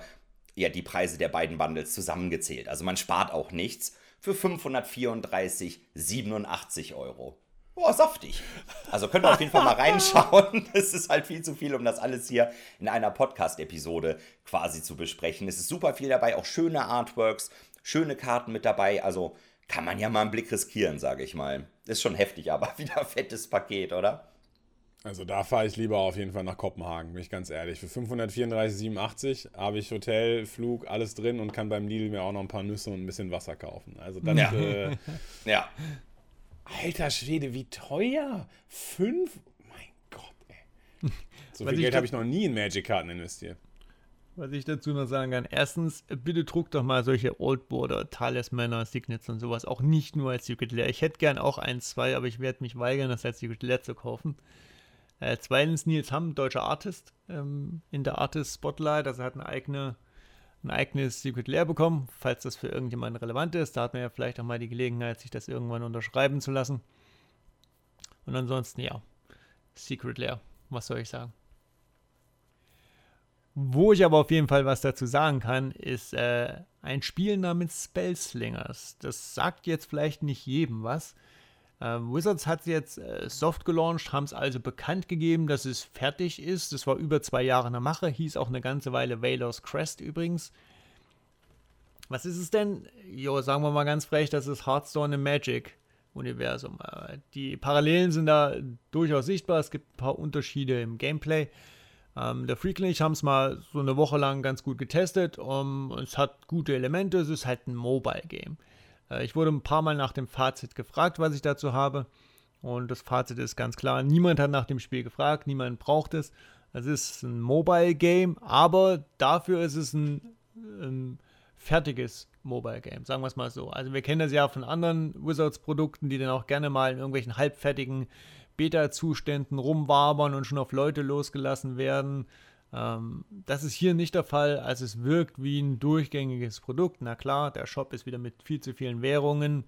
ja, die Preise der beiden Bundles zusammengezählt. Also man spart auch nichts für 534,87 Euro. Boah, saftig. Also könnt ihr auf jeden Fall mal [laughs] reinschauen. Es ist halt viel zu viel, um das alles hier in einer Podcast-Episode quasi zu besprechen. Es ist super viel dabei, auch schöne Artworks, schöne Karten mit dabei. Also kann man ja mal einen Blick riskieren, sage ich mal. Ist schon heftig, aber [laughs] wieder ein fettes Paket, oder? Also da fahre ich lieber auf jeden Fall nach Kopenhagen, bin ich ganz ehrlich. Für 534,87 habe ich Hotel, Flug, alles drin und kann beim Lidl mir auch noch ein paar Nüsse und ein bisschen Wasser kaufen. Also das, ja. Äh, [laughs] ja. Alter Schwede, wie teuer? Fünf? Mein Gott, ey. So [laughs] viel Geld habe ich noch nie in Magic-Karten investiert. Was ich dazu noch sagen kann, erstens, bitte druckt doch mal solche Old Border, Talismänner, Signets und sowas, auch nicht nur als Secret Lair. Ich hätte gern auch ein, zwei, aber ich werde mich weigern, das als Secret Lair zu kaufen. Äh, zweitens, Nils Hamm, deutscher Artist, ähm, in der Artist Spotlight, also hat eine eigene, ein eigenes Secret Lair bekommen, falls das für irgendjemanden relevant ist. Da hat man ja vielleicht auch mal die Gelegenheit, sich das irgendwann unterschreiben zu lassen. Und ansonsten, ja, Secret Lair, was soll ich sagen? Wo ich aber auf jeden Fall was dazu sagen kann, ist äh, ein Spiel namens Spellslingers. Das sagt jetzt vielleicht nicht jedem was. Äh, Wizards hat es jetzt äh, soft gelauncht, haben es also bekannt gegeben, dass es fertig ist. Das war über zwei Jahre in der Mache, hieß auch eine ganze Weile Valor's Crest übrigens. Was ist es denn? Jo, sagen wir mal ganz frech, das ist Hearthstone im Magic-Universum. Äh, die Parallelen sind da durchaus sichtbar. Es gibt ein paar Unterschiede im Gameplay. Ähm, der ich haben es mal so eine Woche lang ganz gut getestet. Um, es hat gute Elemente, es ist halt ein Mobile-Game. Äh, ich wurde ein paar Mal nach dem Fazit gefragt, was ich dazu habe. Und das Fazit ist ganz klar, niemand hat nach dem Spiel gefragt, niemand braucht es. Es ist ein Mobile-Game, aber dafür ist es ein, ein fertiges Mobile-Game, sagen wir es mal so. Also wir kennen das ja von anderen Wizards-Produkten, die dann auch gerne mal in irgendwelchen halbfertigen Beta-Zuständen rumwabern und schon auf Leute losgelassen werden. Ähm, das ist hier nicht der Fall. Also es wirkt wie ein durchgängiges Produkt. Na klar, der Shop ist wieder mit viel zu vielen Währungen.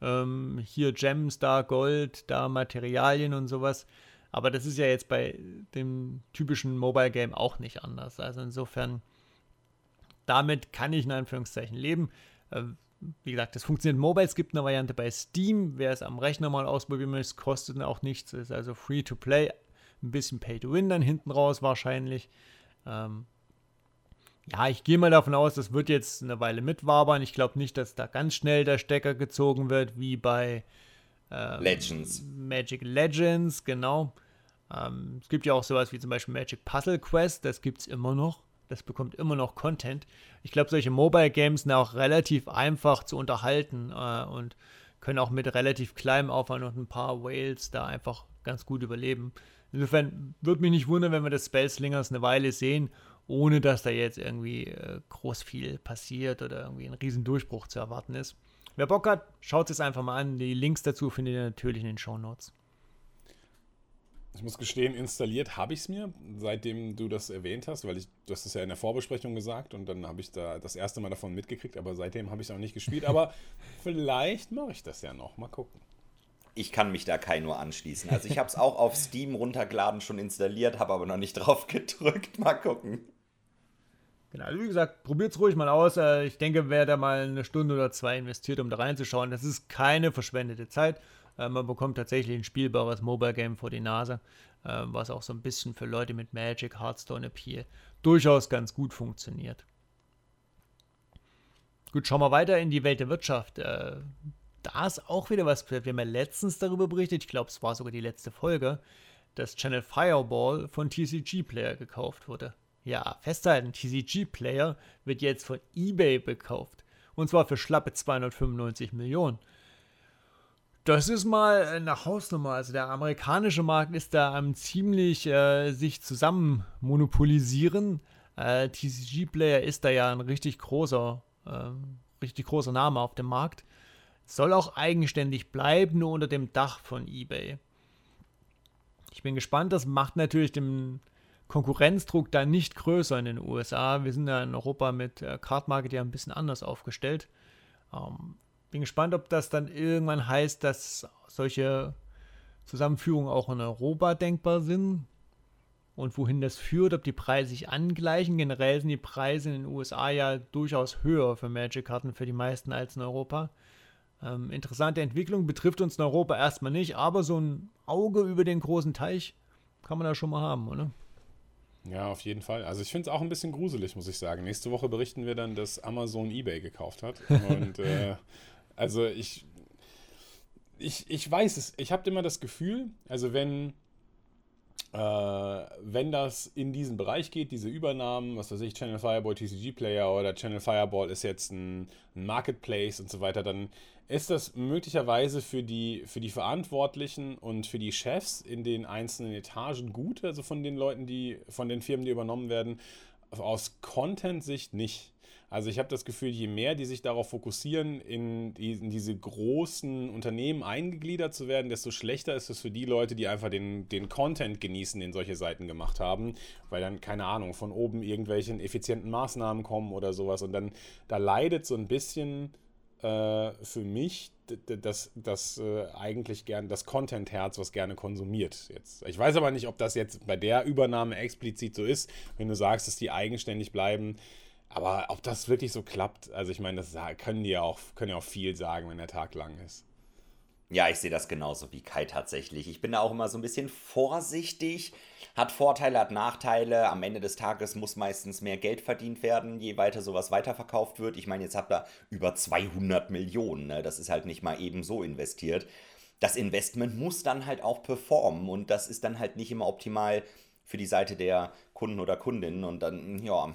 Ähm, hier Gems, da Gold, da Materialien und sowas. Aber das ist ja jetzt bei dem typischen Mobile Game auch nicht anders. Also insofern, damit kann ich in Anführungszeichen leben. Wie gesagt, das funktioniert mobile. Es gibt eine Variante bei Steam. Wer es am Rechner mal ausprobieren möchte, kostet auch nichts. Ist also free to play. Ein bisschen pay to win dann hinten raus wahrscheinlich. Ähm, ja, ich gehe mal davon aus, das wird jetzt eine Weile mitwabern. Ich glaube nicht, dass da ganz schnell der Stecker gezogen wird, wie bei ähm, Legends. Magic Legends, genau. Ähm, es gibt ja auch sowas wie zum Beispiel Magic Puzzle Quest, das gibt es immer noch das bekommt immer noch Content. Ich glaube, solche Mobile Games sind auch relativ einfach zu unterhalten äh, und können auch mit relativ kleinem Aufwand und ein paar Whales da einfach ganz gut überleben. Insofern würde mich nicht wundern, wenn wir das Spellslingers eine Weile sehen, ohne dass da jetzt irgendwie äh, groß viel passiert oder irgendwie ein riesen Durchbruch zu erwarten ist. Wer Bock hat, schaut es einfach mal an. Die Links dazu findet ihr natürlich in den Show Notes. Ich muss gestehen, installiert habe ich es mir, seitdem du das erwähnt hast, weil ich, du hast es ja in der Vorbesprechung gesagt und dann habe ich da das erste Mal davon mitgekriegt, aber seitdem habe ich es auch nicht gespielt. Aber [laughs] vielleicht mache ich das ja noch. Mal gucken. Ich kann mich da kein nur anschließen. Also ich habe es auch auf Steam runtergeladen, schon installiert, habe aber noch nicht drauf [laughs] gedrückt. Mal gucken. Genau, also wie gesagt, probiert es ruhig mal aus. Äh, ich denke, wer da mal eine Stunde oder zwei investiert, um da reinzuschauen, das ist keine verschwendete Zeit. Äh, man bekommt tatsächlich ein spielbares Mobile Game vor die Nase, äh, was auch so ein bisschen für Leute mit Magic, Hearthstone Appeal durchaus ganz gut funktioniert. Gut, schauen wir weiter in die Welt der Wirtschaft. Äh, da ist auch wieder was, wir haben ja letztens darüber berichtet, ich glaube, es war sogar die letzte Folge, dass Channel Fireball von TCG Player gekauft wurde. Ja, festhalten, TCG Player wird jetzt von eBay gekauft. Und zwar für schlappe 295 Millionen. Das ist mal eine Hausnummer. Also der amerikanische Markt ist da am ziemlich äh, sich zusammen monopolisieren. Äh, TCG Player ist da ja ein richtig großer, äh, richtig großer Name auf dem Markt. Soll auch eigenständig bleiben, nur unter dem Dach von eBay. Ich bin gespannt, das macht natürlich den Konkurrenzdruck da nicht größer in den USA. Wir sind ja in Europa mit äh, Card Market ja ein bisschen anders aufgestellt. Ähm, bin gespannt, ob das dann irgendwann heißt, dass solche Zusammenführungen auch in Europa denkbar sind und wohin das führt, ob die Preise sich angleichen. Generell sind die Preise in den USA ja durchaus höher für Magic-Karten für die meisten als in Europa. Ähm, interessante Entwicklung betrifft uns in Europa erstmal nicht, aber so ein Auge über den großen Teich kann man da schon mal haben, oder? Ja, auf jeden Fall. Also ich finde es auch ein bisschen gruselig, muss ich sagen. Nächste Woche berichten wir dann, dass Amazon eBay gekauft hat. [laughs] Und äh, also ich, ich, ich weiß es, ich habe immer das Gefühl, also wenn, äh, wenn das in diesen Bereich geht, diese Übernahmen, was weiß ich, Channel Fireball TCG Player oder Channel Fireball ist jetzt ein, Marketplace und so weiter, dann ist das möglicherweise für die, für die Verantwortlichen und für die Chefs in den einzelnen Etagen gut, also von den Leuten, die, von den Firmen, die übernommen werden, aus Content-Sicht nicht. Also ich habe das Gefühl, je mehr die sich darauf fokussieren, in, die, in, diese großen Unternehmen eingegliedert zu werden, desto schlechter ist es für die Leute, die einfach den, den Content genießen, den solche Seiten gemacht haben, weil dann, keine Ahnung, von oben irgendwelchen effizienten Maßnahmen kommen oder sowas. Und dann, da leidet so ein bisschen äh, für mich das, das äh, eigentlich gern das Content-Herz, was gerne konsumiert. Jetzt. Ich weiß aber nicht, ob das jetzt bei der Übernahme explizit so ist, wenn du sagst, dass die eigenständig bleiben. Aber ob das wirklich so klappt, also ich meine, das können die ja auch, können ja auch viel sagen, wenn der Tag lang ist. Ja, ich sehe das genauso wie Kai tatsächlich. Ich bin da auch immer so ein bisschen vorsichtig. Hat Vorteile, hat Nachteile. Am Ende des Tages muss meistens mehr Geld verdient werden, je weiter sowas weiterverkauft wird. Ich meine, jetzt habt ihr über 200 Millionen. Ne? Das ist halt nicht mal eben so investiert. Das Investment muss dann halt auch performen und das ist dann halt nicht immer optimal für die Seite der Kunden oder Kundinnen und dann, ja,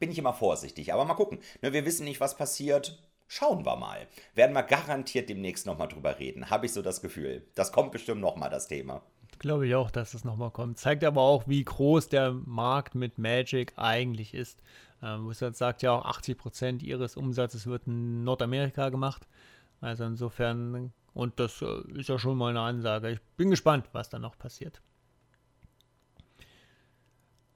bin ich immer vorsichtig. Aber mal gucken. Ne, wir wissen nicht, was passiert. Schauen wir mal. Werden wir garantiert demnächst nochmal drüber reden. Habe ich so das Gefühl. Das kommt bestimmt nochmal, das Thema. Glaube ich auch, dass es nochmal kommt. Zeigt aber auch, wie groß der Markt mit Magic eigentlich ist. Ähm, sagt ja auch, 80% ihres Umsatzes wird in Nordamerika gemacht. Also insofern, und das äh, ist ja schon mal eine Ansage. Ich bin gespannt, was da noch passiert.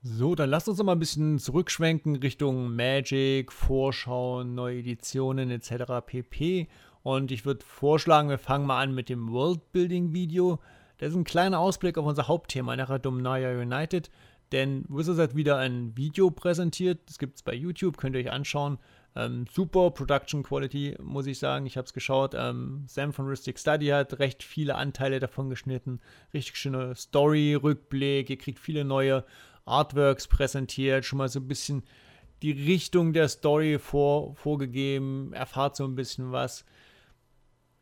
So, dann lasst uns noch mal ein bisschen zurückschwenken Richtung Magic, Vorschauen, neue Editionen etc. pp. Und ich würde vorschlagen, wir fangen mal an mit dem Worldbuilding-Video. Das ist ein kleiner Ausblick auf unser Hauptthema, nachher Dominaria United. Denn Wizards hat wieder ein Video präsentiert. Das gibt es bei YouTube, könnt ihr euch anschauen. Ähm, super Production Quality, muss ich sagen. Ich habe es geschaut. Ähm, Sam von Ristic Study hat recht viele Anteile davon geschnitten. Richtig schöne Story-Rückblick. Ihr kriegt viele neue Artworks präsentiert, schon mal so ein bisschen die Richtung der Story vor, vorgegeben, erfahrt so ein bisschen was.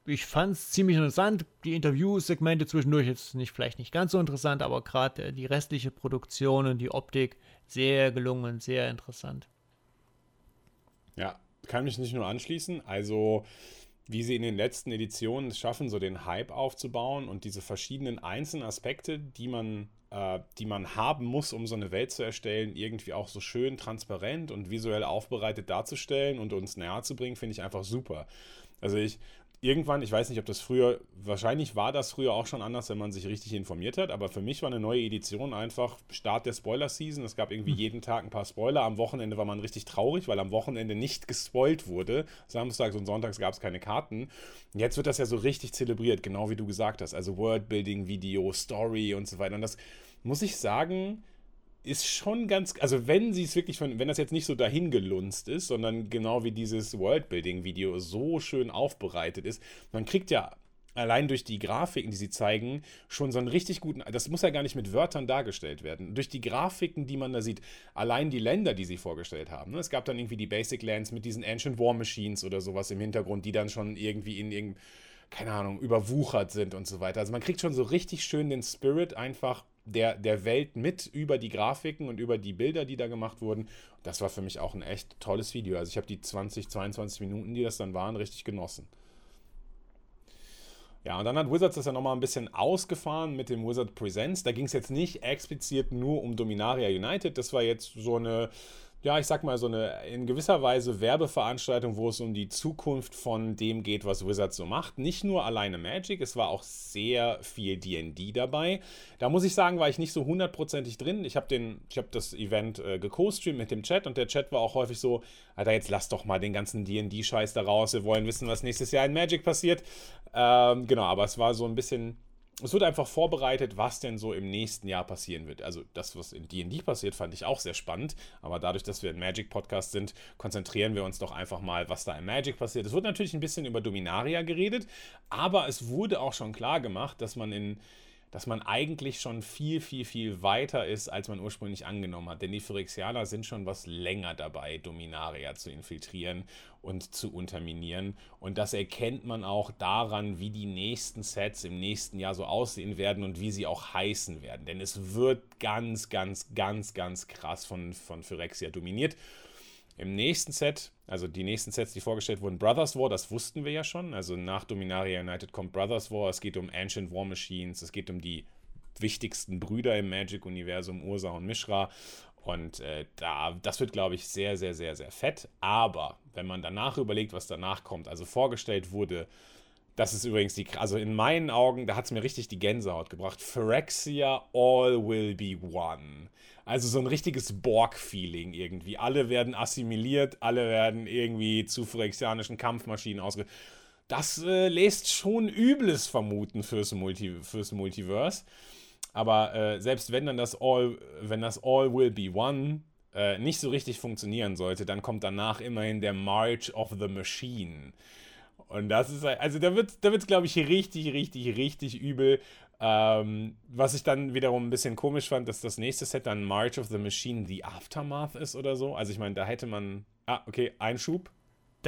Ich fand es ziemlich interessant. Die Interviewsegmente zwischendurch jetzt nicht vielleicht nicht ganz so interessant, aber gerade die restliche Produktion und die Optik sehr gelungen, sehr interessant. Ja, kann mich nicht nur anschließen. Also wie sie in den letzten Editionen es schaffen, so den Hype aufzubauen und diese verschiedenen einzelnen Aspekte, die man äh, die man haben muss, um so eine Welt zu erstellen, irgendwie auch so schön transparent und visuell aufbereitet darzustellen und uns näher zu bringen, finde ich einfach super. Also ich, irgendwann, ich weiß nicht, ob das früher, wahrscheinlich war das früher auch schon anders, wenn man sich richtig informiert hat, aber für mich war eine neue Edition einfach Start der Spoiler-Season. Es gab irgendwie hm. jeden Tag ein paar Spoiler. Am Wochenende war man richtig traurig, weil am Wochenende nicht gespoilt wurde. Samstags und Sonntags gab es keine Karten. Jetzt wird das ja so richtig zelebriert, genau wie du gesagt hast. Also Worldbuilding, Video, Story und so weiter. Und das muss ich sagen, ist schon ganz, also wenn sie es wirklich von, wenn das jetzt nicht so dahingelunzt ist, sondern genau wie dieses Worldbuilding-Video so schön aufbereitet ist, man kriegt ja allein durch die Grafiken, die sie zeigen, schon so einen richtig guten, das muss ja gar nicht mit Wörtern dargestellt werden. Durch die Grafiken, die man da sieht, allein die Länder, die sie vorgestellt haben. Ne? Es gab dann irgendwie die Basic Lands mit diesen Ancient War Machines oder sowas im Hintergrund, die dann schon irgendwie in irgendeinem, keine Ahnung, überwuchert sind und so weiter. Also man kriegt schon so richtig schön den Spirit einfach der, der Welt mit über die Grafiken und über die Bilder, die da gemacht wurden. Das war für mich auch ein echt tolles Video. Also ich habe die 20, 22 Minuten, die das dann waren, richtig genossen. Ja, und dann hat Wizards das ja nochmal ein bisschen ausgefahren mit dem Wizard Presents. Da ging es jetzt nicht explizit nur um Dominaria United. Das war jetzt so eine ja, ich sag mal, so eine in gewisser Weise Werbeveranstaltung, wo es um die Zukunft von dem geht, was Wizards so macht. Nicht nur alleine Magic, es war auch sehr viel DD dabei. Da muss ich sagen, war ich nicht so hundertprozentig drin. Ich habe hab das Event äh, geco-streamt mit dem Chat und der Chat war auch häufig so, Alter, jetzt lass doch mal den ganzen DD-Scheiß da raus. Wir wollen wissen, was nächstes Jahr in Magic passiert. Ähm, genau, aber es war so ein bisschen es wird einfach vorbereitet, was denn so im nächsten Jahr passieren wird. Also das, was in D&D passiert, fand ich auch sehr spannend. Aber dadurch, dass wir ein Magic-Podcast sind, konzentrieren wir uns doch einfach mal, was da im Magic passiert. Es wird natürlich ein bisschen über Dominaria geredet, aber es wurde auch schon klar gemacht, dass man in dass man eigentlich schon viel, viel, viel weiter ist, als man ursprünglich angenommen hat. Denn die Phyrexianer sind schon was länger dabei, Dominaria zu infiltrieren und zu unterminieren. Und das erkennt man auch daran, wie die nächsten Sets im nächsten Jahr so aussehen werden und wie sie auch heißen werden. Denn es wird ganz, ganz, ganz, ganz krass von, von Phyrexia dominiert. Im nächsten Set, also die nächsten Sets, die vorgestellt wurden, Brothers War, das wussten wir ja schon. Also nach Dominaria United kommt Brothers War. Es geht um Ancient War Machines, es geht um die wichtigsten Brüder im Magic-Universum, Ursa und Mishra. Und äh, da, das wird, glaube ich, sehr, sehr, sehr, sehr fett. Aber wenn man danach überlegt, was danach kommt, also vorgestellt wurde, das ist übrigens die, also in meinen Augen, da hat es mir richtig die Gänsehaut gebracht. Phyrexia, all will be one. Also so ein richtiges Borg-Feeling irgendwie. Alle werden assimiliert, alle werden irgendwie zu phyrexianischen Kampfmaschinen ausge... Das äh, lässt schon Übles vermuten fürs, Multi fürs Multiverse. Aber äh, selbst wenn dann das All, wenn das All Will Be One äh, nicht so richtig funktionieren sollte, dann kommt danach immerhin der March of the Machine. Und das ist, also da wird es, da glaube ich, richtig, richtig, richtig übel. Ähm, was ich dann wiederum ein bisschen komisch fand, dass das nächste Set dann March of the Machine The Aftermath ist oder so. Also ich meine, da hätte man. Ah, okay, Einschub.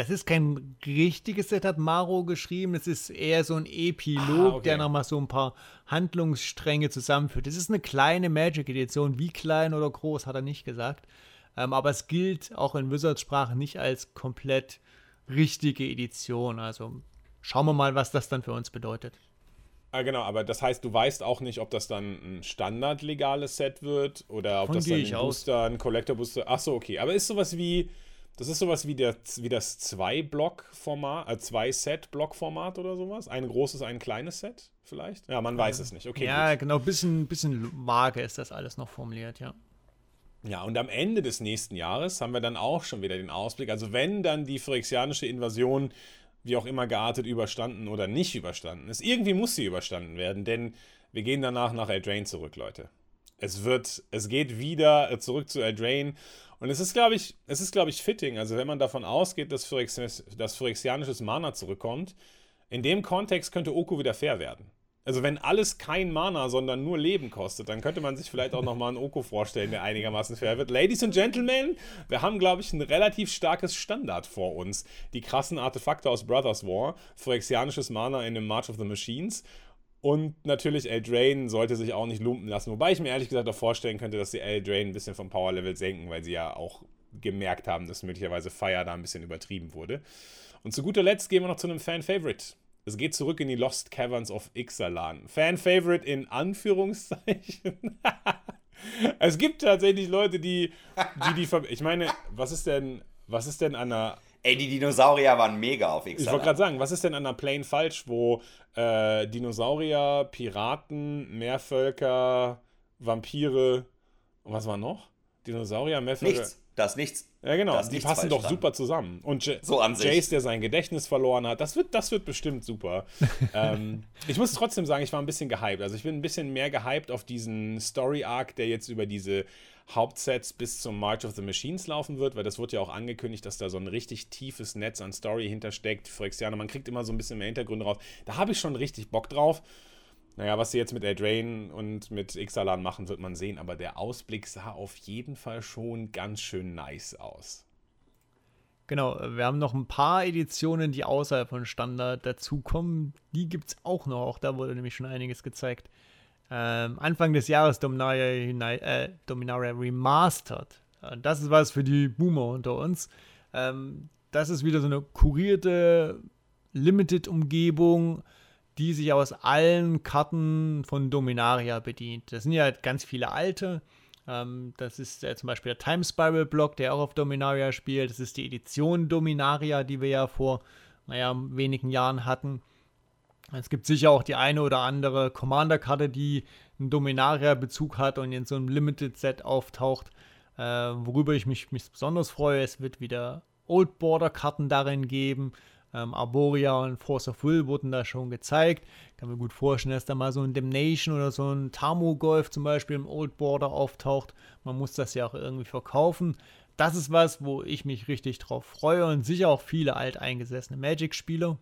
Das ist kein richtiges Set, hat Maro geschrieben. Es ist eher so ein Epilog, ah, okay. der nochmal so ein paar Handlungsstränge zusammenführt. Es ist eine kleine Magic-Edition. Wie klein oder groß, hat er nicht gesagt. Ähm, aber es gilt auch in Wizards-Sprache nicht als komplett richtige Edition. Also schauen wir mal, was das dann für uns bedeutet. Ah, genau, aber das heißt, du weißt auch nicht, ob das dann ein standardlegales Set wird oder ob Von das dann ein Booster, ein Collector Booster. Achso, okay. Aber ist sowas wie. Das ist sowas wie, der, wie das Zwei-Block-Format, äh, Zwei-Set-Block-Format oder sowas? Ein großes, ein kleines Set vielleicht? Ja, man weiß es nicht. Okay. Ja, gut. genau, ein bisschen, bisschen vage ist das alles noch formuliert, ja. Ja, und am Ende des nächsten Jahres haben wir dann auch schon wieder den Ausblick. Also, wenn dann die phyrexianische Invasion wie auch immer geartet, überstanden oder nicht überstanden ist. Irgendwie muss sie überstanden werden, denn wir gehen danach nach Eldraine zurück, Leute. Es wird, es geht wieder zurück zu Eldraine und es ist, glaube ich, es ist, glaube ich, fitting. Also wenn man davon ausgeht, dass, Phyrex, dass phyrexianisches Mana zurückkommt, in dem Kontext könnte Oku wieder fair werden. Also wenn alles kein Mana, sondern nur Leben kostet, dann könnte man sich vielleicht auch nochmal einen Oko vorstellen, der einigermaßen fair wird. Ladies and Gentlemen, wir haben, glaube ich, ein relativ starkes Standard vor uns. Die krassen Artefakte aus Brothers War, phyrexianisches Mana in dem March of the Machines und natürlich Eldraine sollte sich auch nicht lumpen lassen. Wobei ich mir ehrlich gesagt auch vorstellen könnte, dass sie Eldraine ein bisschen vom Power-Level senken, weil sie ja auch gemerkt haben, dass möglicherweise Fire da ein bisschen übertrieben wurde. Und zu guter Letzt gehen wir noch zu einem Fan-Favorite. Es geht zurück in die Lost Caverns of Ixalan. Fan-Favorite in Anführungszeichen. [laughs] es gibt tatsächlich Leute, die die, die Ich meine, was ist denn, was ist denn an einer. Ey, die Dinosaurier waren mega auf Ixalan. Ich wollte gerade sagen, was ist denn an einer Plane falsch, wo äh, Dinosaurier, Piraten, Meervölker, Vampire und was war noch? Dinosaurier, Meervölker. Nichts. Das ist nichts. Ja, genau. Die passen doch dran. super zusammen. Und J so an Jace, der sein Gedächtnis verloren hat, das wird, das wird bestimmt super. [laughs] ähm, ich muss trotzdem sagen, ich war ein bisschen gehypt. Also ich bin ein bisschen mehr gehypt auf diesen Story-Arc, der jetzt über diese Hauptsets bis zum March of the Machines laufen wird, weil das wurde ja auch angekündigt, dass da so ein richtig tiefes Netz an Story hintersteckt. Phyrexianer, man kriegt immer so ein bisschen mehr Hintergründe raus. Da habe ich schon richtig Bock drauf. Naja, was sie jetzt mit Eldraine und mit Ixalan machen, wird man sehen, aber der Ausblick sah auf jeden Fall schon ganz schön nice aus. Genau, wir haben noch ein paar Editionen, die außerhalb von Standard dazukommen. Die gibt es auch noch. Auch da wurde nämlich schon einiges gezeigt. Ähm, Anfang des Jahres Dominaria, äh, Dominaria Remastered. Äh, das ist was für die Boomer unter uns. Ähm, das ist wieder so eine kurierte Limited-Umgebung, die sich aus allen Karten von Dominaria bedient. Das sind ja ganz viele alte. Ähm, das ist äh, zum Beispiel der Time Spiral Block, der auch auf Dominaria spielt. Das ist die Edition Dominaria, die wir ja vor naja, wenigen Jahren hatten. Es gibt sicher auch die eine oder andere Commander-Karte, die einen Dominaria-Bezug hat und in so einem Limited-Set auftaucht, äh, worüber ich mich, mich besonders freue. Es wird wieder Old Border-Karten darin geben. Ähm, Arboria und Force of Will wurden da schon gezeigt. Kann mir gut vorstellen, dass da mal so ein Damnation oder so ein Golf zum Beispiel im Old Border auftaucht. Man muss das ja auch irgendwie verkaufen. Das ist was, wo ich mich richtig drauf freue und sicher auch viele alteingesessene Magic-Spieler.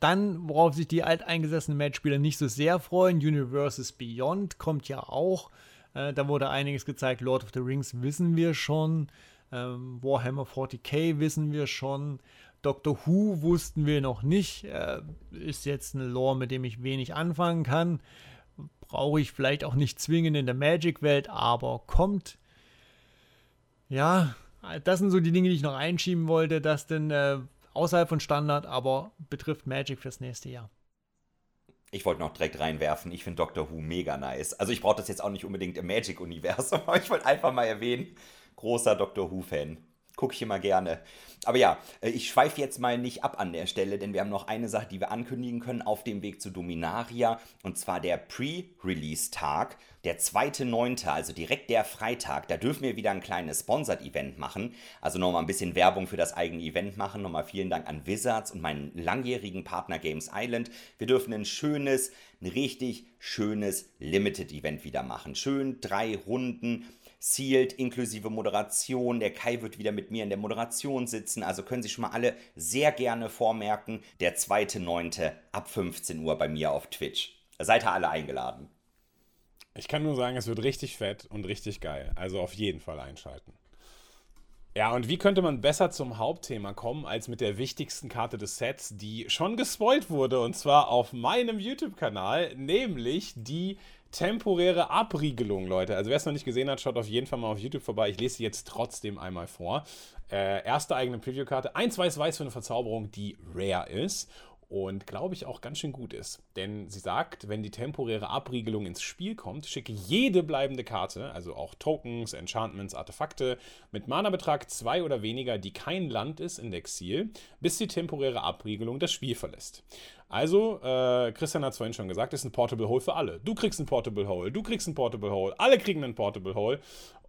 Dann, worauf sich die alteingesessenen Magic-Spieler nicht so sehr freuen, Universes Beyond kommt ja auch. Äh, da wurde einiges gezeigt. Lord of the Rings wissen wir schon. Ähm, Warhammer 40k wissen wir schon. Doctor Who wussten wir noch nicht. Äh, ist jetzt ein Lore, mit dem ich wenig anfangen kann. Brauche ich vielleicht auch nicht zwingend in der Magic-Welt, aber kommt. Ja, das sind so die Dinge, die ich noch einschieben wollte, dass denn äh, außerhalb von Standard, aber betrifft Magic fürs nächste Jahr. Ich wollte noch direkt reinwerfen, ich finde Doctor Who mega nice. Also ich brauche das jetzt auch nicht unbedingt im Magic-Universum, [laughs] aber ich wollte einfach mal erwähnen, großer Doctor Who-Fan gucke ich immer gerne. Aber ja, äh, ich schweife jetzt mal nicht ab an der Stelle, denn wir haben noch eine Sache, die wir ankündigen können auf dem Weg zu Dominaria. Und zwar der Pre-Release-Tag, der 2.9., also direkt der Freitag. Da dürfen wir wieder ein kleines Sponsored-Event machen. Also nochmal ein bisschen Werbung für das eigene Event machen. Nochmal vielen Dank an Wizards und meinen langjährigen Partner Games Island. Wir dürfen ein schönes, ein richtig schönes Limited-Event wieder machen. Schön drei Runden Sealed inklusive Moderation. Der Kai wird wieder mit mir in der Moderation sitzen. Also können Sie schon mal alle sehr gerne vormerken. Der 2.9. ab 15 Uhr bei mir auf Twitch. Seid ihr alle eingeladen. Ich kann nur sagen, es wird richtig fett und richtig geil. Also auf jeden Fall einschalten. Ja, und wie könnte man besser zum Hauptthema kommen, als mit der wichtigsten Karte des Sets, die schon gespoilt wurde, und zwar auf meinem YouTube-Kanal, nämlich die temporäre Abriegelung, Leute. Also wer es noch nicht gesehen hat, schaut auf jeden Fall mal auf YouTube vorbei. Ich lese sie jetzt trotzdem einmal vor. Äh, erste eigene Preview-Karte. Eins weiß-weiß für eine Verzauberung, die rare ist und glaube ich auch ganz schön gut ist. Denn sie sagt, wenn die temporäre Abriegelung ins Spiel kommt, schicke jede bleibende Karte, also auch Tokens, Enchantments, Artefakte, mit Mana-Betrag 2 oder weniger, die kein Land ist, in Exil, bis die temporäre Abriegelung das Spiel verlässt. Also, äh, Christian hat es vorhin schon gesagt, ist ein Portable Hole für alle. Du kriegst ein Portable Hole, du kriegst ein Portable Hole, alle kriegen ein Portable Hole.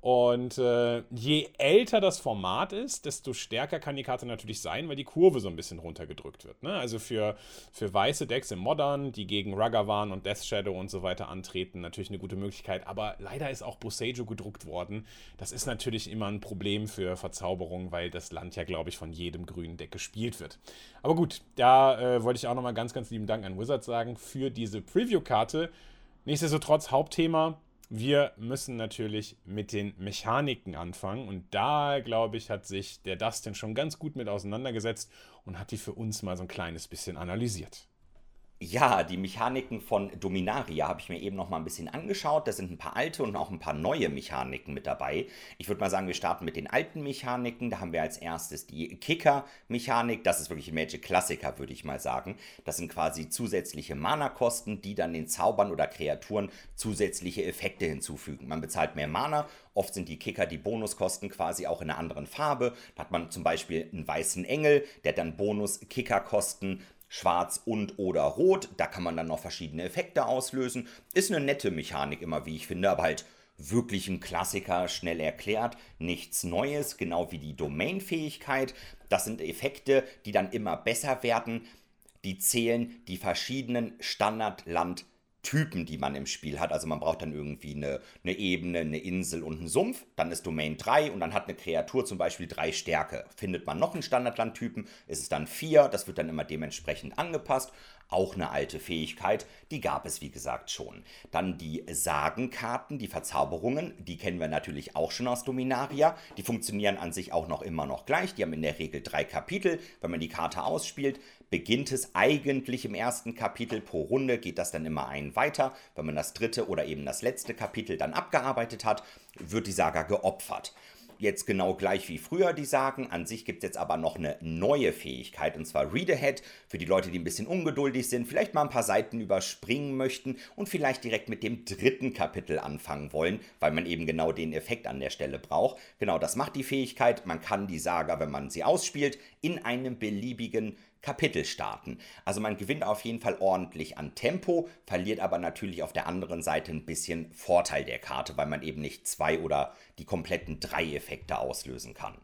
Und äh, je älter das Format ist, desto stärker kann die Karte natürlich sein, weil die Kurve so ein bisschen runtergedrückt wird. Ne? Also für, für weiße Decks im Modern, die gegen Ragavan und Death Shadow und so weiter antreten, natürlich eine gute Möglichkeit. Aber leider ist auch Bosejo gedruckt worden. Das ist natürlich immer ein Problem für Verzauberung, weil das Land ja, glaube ich, von jedem grünen Deck gespielt wird. Aber gut, da äh, wollte ich auch nochmal ganz, ganz lieben Dank an Wizards sagen für diese Preview-Karte. Nichtsdestotrotz, Hauptthema wir müssen natürlich mit den Mechaniken anfangen und da, glaube ich, hat sich der Dustin schon ganz gut mit auseinandergesetzt und hat die für uns mal so ein kleines bisschen analysiert. Ja, die Mechaniken von Dominaria habe ich mir eben noch mal ein bisschen angeschaut. Da sind ein paar alte und auch ein paar neue Mechaniken mit dabei. Ich würde mal sagen, wir starten mit den alten Mechaniken. Da haben wir als erstes die Kicker-Mechanik. Das ist wirklich ein Magic-Klassiker, würde ich mal sagen. Das sind quasi zusätzliche Mana-Kosten, die dann den Zaubern oder Kreaturen zusätzliche Effekte hinzufügen. Man bezahlt mehr Mana Oft sind die Kicker die Bonuskosten quasi auch in einer anderen Farbe. Da hat man zum Beispiel einen weißen Engel, der dann Bonus-Kickerkosten schwarz und oder rot. Da kann man dann noch verschiedene Effekte auslösen. Ist eine nette Mechanik immer, wie ich finde, aber halt wirklich ein Klassiker, schnell erklärt, nichts Neues, genau wie die Domain-Fähigkeit. Das sind Effekte, die dann immer besser werden. Die zählen die verschiedenen Standardland Typen, die man im Spiel hat. Also man braucht dann irgendwie eine, eine Ebene, eine Insel und einen Sumpf. Dann ist Domain 3 und dann hat eine Kreatur zum Beispiel drei Stärke. Findet man noch einen Standardlandtypen, ist es dann 4. Das wird dann immer dementsprechend angepasst. Auch eine alte Fähigkeit, die gab es wie gesagt schon. Dann die Sagenkarten, die Verzauberungen, die kennen wir natürlich auch schon aus Dominaria. Die funktionieren an sich auch noch immer noch gleich. Die haben in der Regel drei Kapitel. Wenn man die Karte ausspielt, beginnt es eigentlich im ersten Kapitel pro Runde, geht das dann immer ein weiter. Wenn man das dritte oder eben das letzte Kapitel dann abgearbeitet hat, wird die Saga geopfert jetzt genau gleich wie früher, die sagen. An sich gibt es jetzt aber noch eine neue Fähigkeit, und zwar Read Ahead, für die Leute, die ein bisschen ungeduldig sind, vielleicht mal ein paar Seiten überspringen möchten und vielleicht direkt mit dem dritten Kapitel anfangen wollen, weil man eben genau den Effekt an der Stelle braucht. Genau das macht die Fähigkeit. Man kann die Saga, wenn man sie ausspielt, in einem beliebigen Kapitel starten. Also man gewinnt auf jeden Fall ordentlich an Tempo, verliert aber natürlich auf der anderen Seite ein bisschen Vorteil der Karte, weil man eben nicht zwei oder die kompletten drei Effekte auslösen kann.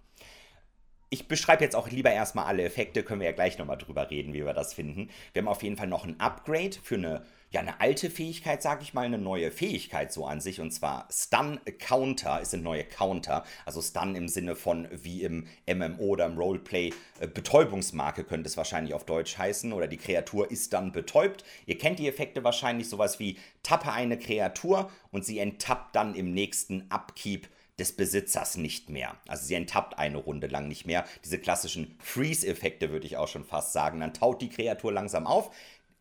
Ich beschreibe jetzt auch lieber erstmal alle Effekte, können wir ja gleich nochmal drüber reden, wie wir das finden. Wir haben auf jeden Fall noch ein Upgrade für eine ja, eine alte Fähigkeit, sage ich mal, eine neue Fähigkeit so an sich. Und zwar Stun Counter ist ein neuer Counter. Also Stun im Sinne von wie im MMO oder im Roleplay äh, Betäubungsmarke könnte es wahrscheinlich auf Deutsch heißen. Oder die Kreatur ist dann betäubt. Ihr kennt die Effekte wahrscheinlich sowas wie tappe eine Kreatur und sie enttappt dann im nächsten Upkeep des Besitzers nicht mehr. Also sie enttappt eine Runde lang nicht mehr. Diese klassischen Freeze-Effekte würde ich auch schon fast sagen. Dann taut die Kreatur langsam auf,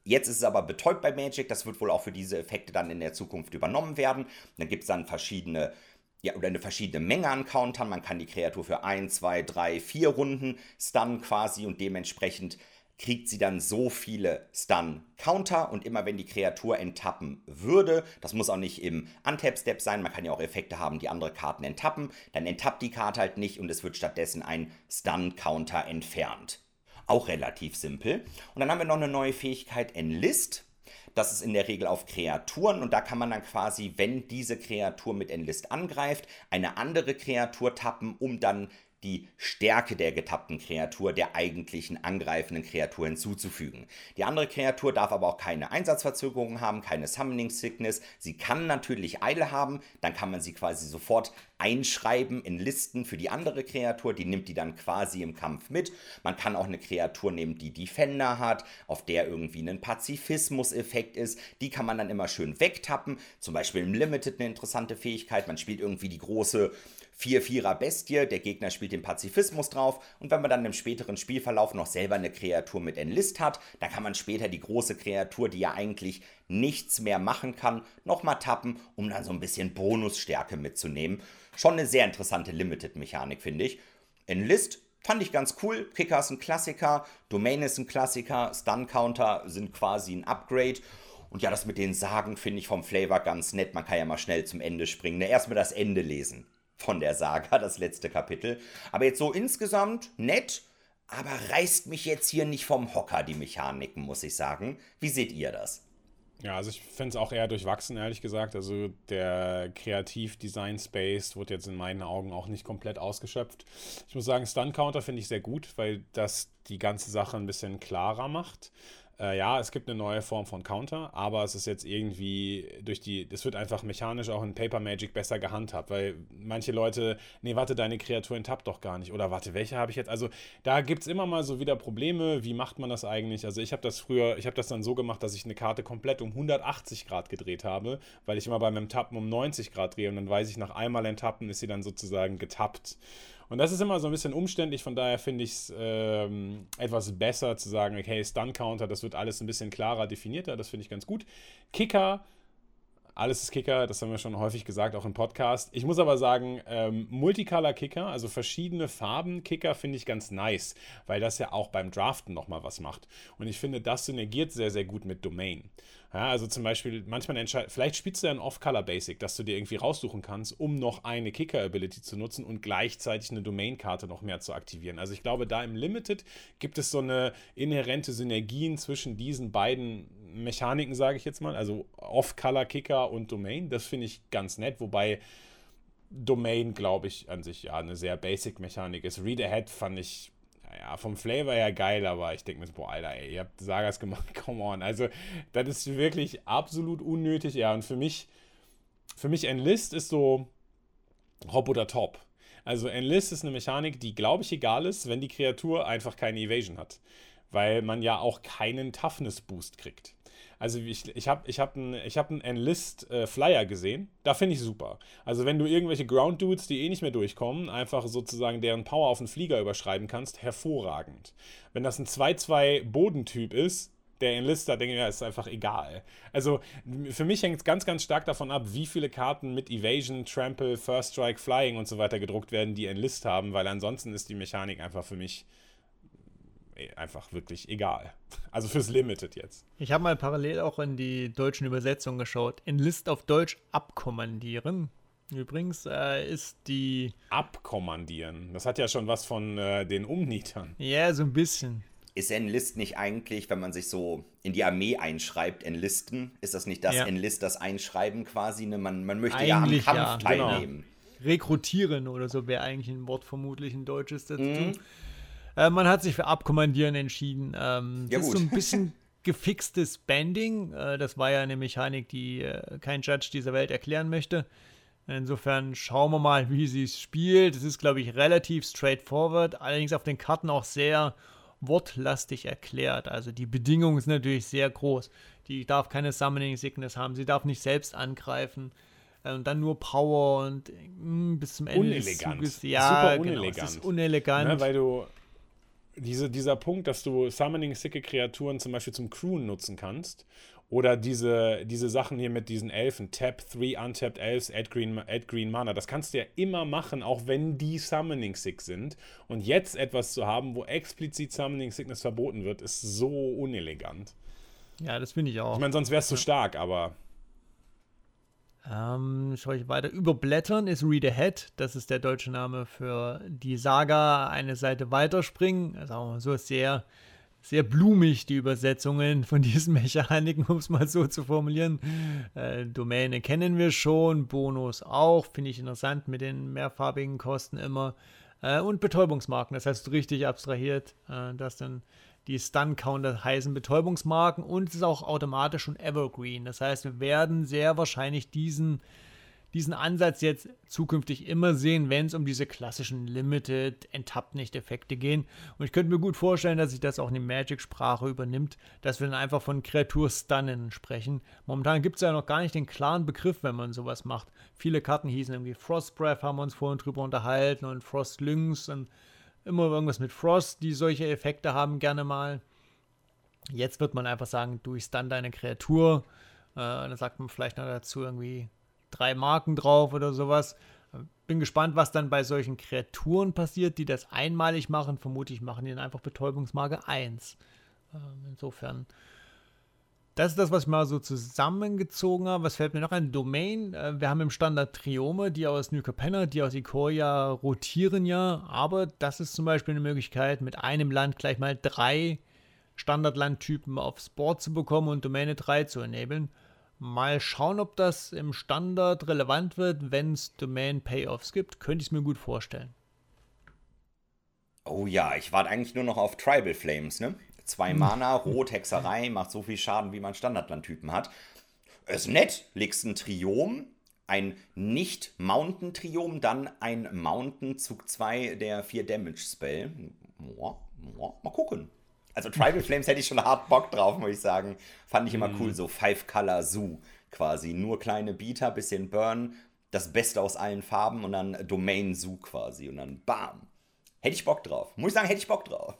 Jetzt ist es aber betäubt bei Magic, das wird wohl auch für diese Effekte dann in der Zukunft übernommen werden. Dann gibt es dann verschiedene, ja, oder eine verschiedene Menge an Countern. Man kann die Kreatur für 1, 2, 3, 4 Runden stunnen quasi und dementsprechend kriegt sie dann so viele Stun-Counter und immer wenn die Kreatur enttappen würde, das muss auch nicht im Untap-Step sein, man kann ja auch Effekte haben, die andere Karten enttappen, dann enttappt die Karte halt nicht und es wird stattdessen ein Stun-Counter entfernt. Auch relativ simpel. Und dann haben wir noch eine neue Fähigkeit Enlist. Das ist in der Regel auf Kreaturen und da kann man dann quasi, wenn diese Kreatur mit Enlist angreift, eine andere Kreatur tappen, um dann die Stärke der getappten Kreatur der eigentlichen angreifenden Kreatur hinzuzufügen. Die andere Kreatur darf aber auch keine Einsatzverzögerung haben, keine Summoning Sickness. Sie kann natürlich Eile haben, dann kann man sie quasi sofort einschreiben in Listen für die andere Kreatur, die nimmt die dann quasi im Kampf mit. Man kann auch eine Kreatur nehmen, die Defender hat, auf der irgendwie ein Pazifismus-Effekt ist. Die kann man dann immer schön wegtappen. Zum Beispiel im Limited eine interessante Fähigkeit. Man spielt irgendwie die große 4-4er Bestie, der Gegner spielt den Pazifismus drauf und wenn man dann im späteren Spielverlauf noch selber eine Kreatur mit Enlist hat, dann kann man später die große Kreatur, die ja eigentlich nichts mehr machen kann, nochmal tappen, um dann so ein bisschen Bonusstärke mitzunehmen. Schon eine sehr interessante Limited-Mechanik, finde ich. Enlist fand ich ganz cool. Kicker ist ein Klassiker, Domain ist ein Klassiker, Stun Counter sind quasi ein Upgrade. Und ja, das mit den Sagen finde ich vom Flavor ganz nett. Man kann ja mal schnell zum Ende springen. Erstmal das Ende lesen von der Saga, das letzte Kapitel. Aber jetzt so insgesamt nett, aber reißt mich jetzt hier nicht vom Hocker, die Mechaniken, muss ich sagen. Wie seht ihr das? Ja, also ich finde es auch eher durchwachsen, ehrlich gesagt. Also der Kreativ-Design-Space wurde jetzt in meinen Augen auch nicht komplett ausgeschöpft. Ich muss sagen, Stun-Counter finde ich sehr gut, weil das die ganze Sache ein bisschen klarer macht äh, ja, es gibt eine neue Form von Counter, aber es ist jetzt irgendwie durch die, es wird einfach mechanisch auch in Paper Magic besser gehandhabt, weil manche Leute, nee, warte, deine Kreatur enttappt doch gar nicht. Oder warte, welche habe ich jetzt? Also da gibt es immer mal so wieder Probleme. Wie macht man das eigentlich? Also ich habe das früher, ich habe das dann so gemacht, dass ich eine Karte komplett um 180 Grad gedreht habe, weil ich immer beim Enttappen um 90 Grad drehe und dann weiß ich, nach einmal Enttappen ist sie dann sozusagen getappt. Und das ist immer so ein bisschen umständlich, von daher finde ich es ähm, etwas besser zu sagen, okay, Stun Counter, das wird alles ein bisschen klarer definierter, das finde ich ganz gut. Kicker, alles ist Kicker, das haben wir schon häufig gesagt, auch im Podcast. Ich muss aber sagen, ähm, Multicolor Kicker, also verschiedene Farben Kicker, finde ich ganz nice, weil das ja auch beim Draften nochmal was macht. Und ich finde, das synergiert sehr, sehr gut mit Domain. Ja, also zum Beispiel, manchmal entscheidet, vielleicht spielst du ja ein Off-Color-Basic, dass du dir irgendwie raussuchen kannst, um noch eine Kicker-Ability zu nutzen und gleichzeitig eine Domain-Karte noch mehr zu aktivieren. Also ich glaube, da im Limited gibt es so eine inhärente Synergien zwischen diesen beiden Mechaniken, sage ich jetzt mal, also Off-Color-Kicker und Domain. Das finde ich ganz nett, wobei Domain, glaube ich, an sich ja eine sehr Basic-Mechanik ist. Read Ahead fand ich ja, vom Flavor her geil, aber ich denke mir so, boah, Alter, ey, ihr habt Sagas gemacht, [laughs] come on. Also, das ist wirklich absolut unnötig, ja. Und für mich, für mich Enlist ist so Hop oder Top. Also Enlist ist eine Mechanik, die, glaube ich, egal ist, wenn die Kreatur einfach keine Evasion hat. Weil man ja auch keinen Toughness-Boost kriegt. Also ich, ich habe ich hab einen hab Enlist-Flyer äh, gesehen. Da finde ich super. Also wenn du irgendwelche Ground-Dudes, die eh nicht mehr durchkommen, einfach sozusagen deren Power auf einen Flieger überschreiben kannst, hervorragend. Wenn das ein 2-2 Bodentyp ist, der Enlister, denke ich mir, ist einfach egal. Also für mich hängt es ganz, ganz stark davon ab, wie viele Karten mit Evasion, Trample, First Strike, Flying und so weiter gedruckt werden, die Enlist haben, weil ansonsten ist die Mechanik einfach für mich einfach wirklich egal. [laughs] Also fürs Limited jetzt. Ich habe mal parallel auch in die deutschen Übersetzungen geschaut. Enlist auf Deutsch abkommandieren. Übrigens äh, ist die. Abkommandieren. Das hat ja schon was von äh, den Umnietern. Ja, so ein bisschen. Ist Enlist nicht eigentlich, wenn man sich so in die Armee einschreibt, Enlisten? Ist das nicht das ja. Enlist, das Einschreiben quasi? Ne? Man, man möchte eigentlich, ja am Kampf ja, genau. teilnehmen. Genau. Rekrutieren oder so wäre eigentlich ein Wort vermutlich ein deutsches dazu. Mhm. Äh, man hat sich für Abkommandieren entschieden. Ähm, ja, das gut. ist so ein [laughs] bisschen gefixtes Banding. Äh, das war ja eine Mechanik, die äh, kein Judge dieser Welt erklären möchte. Insofern schauen wir mal, wie sie es spielt. Es ist, glaube ich, relativ straightforward, allerdings auf den Karten auch sehr wortlastig erklärt. Also die Bedingungen sind natürlich sehr groß. Die darf keine Summoning Sickness haben, sie darf nicht selbst angreifen. Äh, und dann nur Power und mh, hm, bis zum Ende unelegant. des Zuges. Ja, Super unelegant. Genau, es ist unelegant. Ne, weil du diese, dieser Punkt, dass du Summoning sicke Kreaturen zum Beispiel zum Crewen nutzen kannst. Oder diese, diese Sachen hier mit diesen Elfen, Tap 3 Untapped Elves, Add Green, Add Green Mana, das kannst du ja immer machen, auch wenn die Summoning Sick sind. Und jetzt etwas zu haben, wo explizit Summoning Sickness verboten wird, ist so unelegant. Ja, das finde ich auch. Ich meine, sonst wärst du ja. stark, aber ähm, schaue ich weiter. Überblättern ist Read Ahead. Das ist der deutsche Name für die Saga eine Seite weiterspringen. Also so sehr, sehr blumig die Übersetzungen von diesen [laughs] Mechaniken, um es mal so zu formulieren. Äh, Domäne kennen wir schon, Bonus auch. Finde ich interessant mit den mehrfarbigen Kosten immer. Äh, und Betäubungsmarken, das heißt richtig abstrahiert, äh, dass dann die Stun-Counter heißen Betäubungsmarken und es ist auch automatisch schon Evergreen. Das heißt, wir werden sehr wahrscheinlich diesen, diesen Ansatz jetzt zukünftig immer sehen, wenn es um diese klassischen Limited Enttapped nicht Effekte gehen. Und ich könnte mir gut vorstellen, dass sich das auch in die Magic-Sprache übernimmt, dass wir dann einfach von Kreatur-Stunnen sprechen. Momentan gibt es ja noch gar nicht den klaren Begriff, wenn man sowas macht. Viele Karten hießen irgendwie Frost Breath, haben wir uns vorhin drüber unterhalten und Frost Lynx und immer irgendwas mit Frost, die solche Effekte haben, gerne mal. Jetzt wird man einfach sagen, du stun deine Kreatur. Äh, dann sagt man vielleicht noch dazu irgendwie drei Marken drauf oder sowas. Bin gespannt, was dann bei solchen Kreaturen passiert, die das einmalig machen. Vermutlich machen die dann einfach Betäubungsmarke 1. Ähm, insofern das ist das, was ich mal so zusammengezogen habe. Was fällt mir noch ein? Domain. Äh, wir haben im Standard Triome, die aus New Capenna, die aus Ikoria rotieren ja. Aber das ist zum Beispiel eine Möglichkeit, mit einem Land gleich mal drei Standardlandtypen aufs Board zu bekommen und Domäne 3 zu enablen. Mal schauen, ob das im Standard relevant wird, wenn es Domain-Payoffs gibt. Könnte ich es mir gut vorstellen. Oh ja, ich warte eigentlich nur noch auf Tribal Flames, ne? Zwei Mana, Rot, Hexerei, macht so viel Schaden, wie man Standardlandtypen hat. Ist nett, legst ein Triom, ein Nicht-Mountain-Triom, dann ein Mountain Zug 2 der 4 Damage Spell. Mal gucken. Also Tribal Flames hätte ich schon hart Bock drauf, muss ich sagen. Fand ich immer mm. cool, so Five Color Zoo quasi. Nur kleine Beater, bisschen Burn, das Beste aus allen Farben und dann Domain Zoo quasi. Und dann bam. Hätte ich Bock drauf. Muss ich sagen, hätte ich Bock drauf.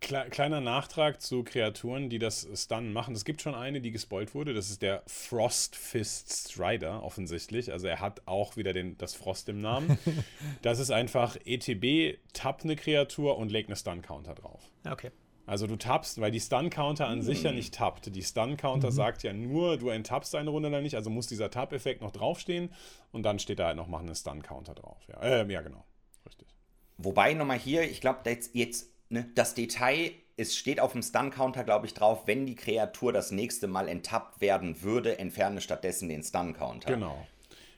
Kleiner Nachtrag zu Kreaturen, die das Stun machen. Es gibt schon eine, die gespoilt wurde. Das ist der Frost Fist Strider, offensichtlich. Also er hat auch wieder den, das Frost im Namen. [laughs] das ist einfach ETB, tappt eine Kreatur und legt eine Stun-Counter drauf. Okay. Also du tappst, weil die Stun-Counter an mhm. sich ja nicht tappt. Die Stun-Counter mhm. sagt ja nur, du enttappst eine Runde oder nicht. Also muss dieser Tap-Effekt noch draufstehen und dann steht da halt noch, machen eine Stun-Counter drauf. Ja, äh, ja genau. Richtig. Wobei nochmal hier, ich glaube, jetzt, jetzt ne, das Detail, es steht auf dem Stun-Counter, glaube ich, drauf, wenn die Kreatur das nächste Mal enttappt werden würde, entferne stattdessen den Stun-Counter. Genau.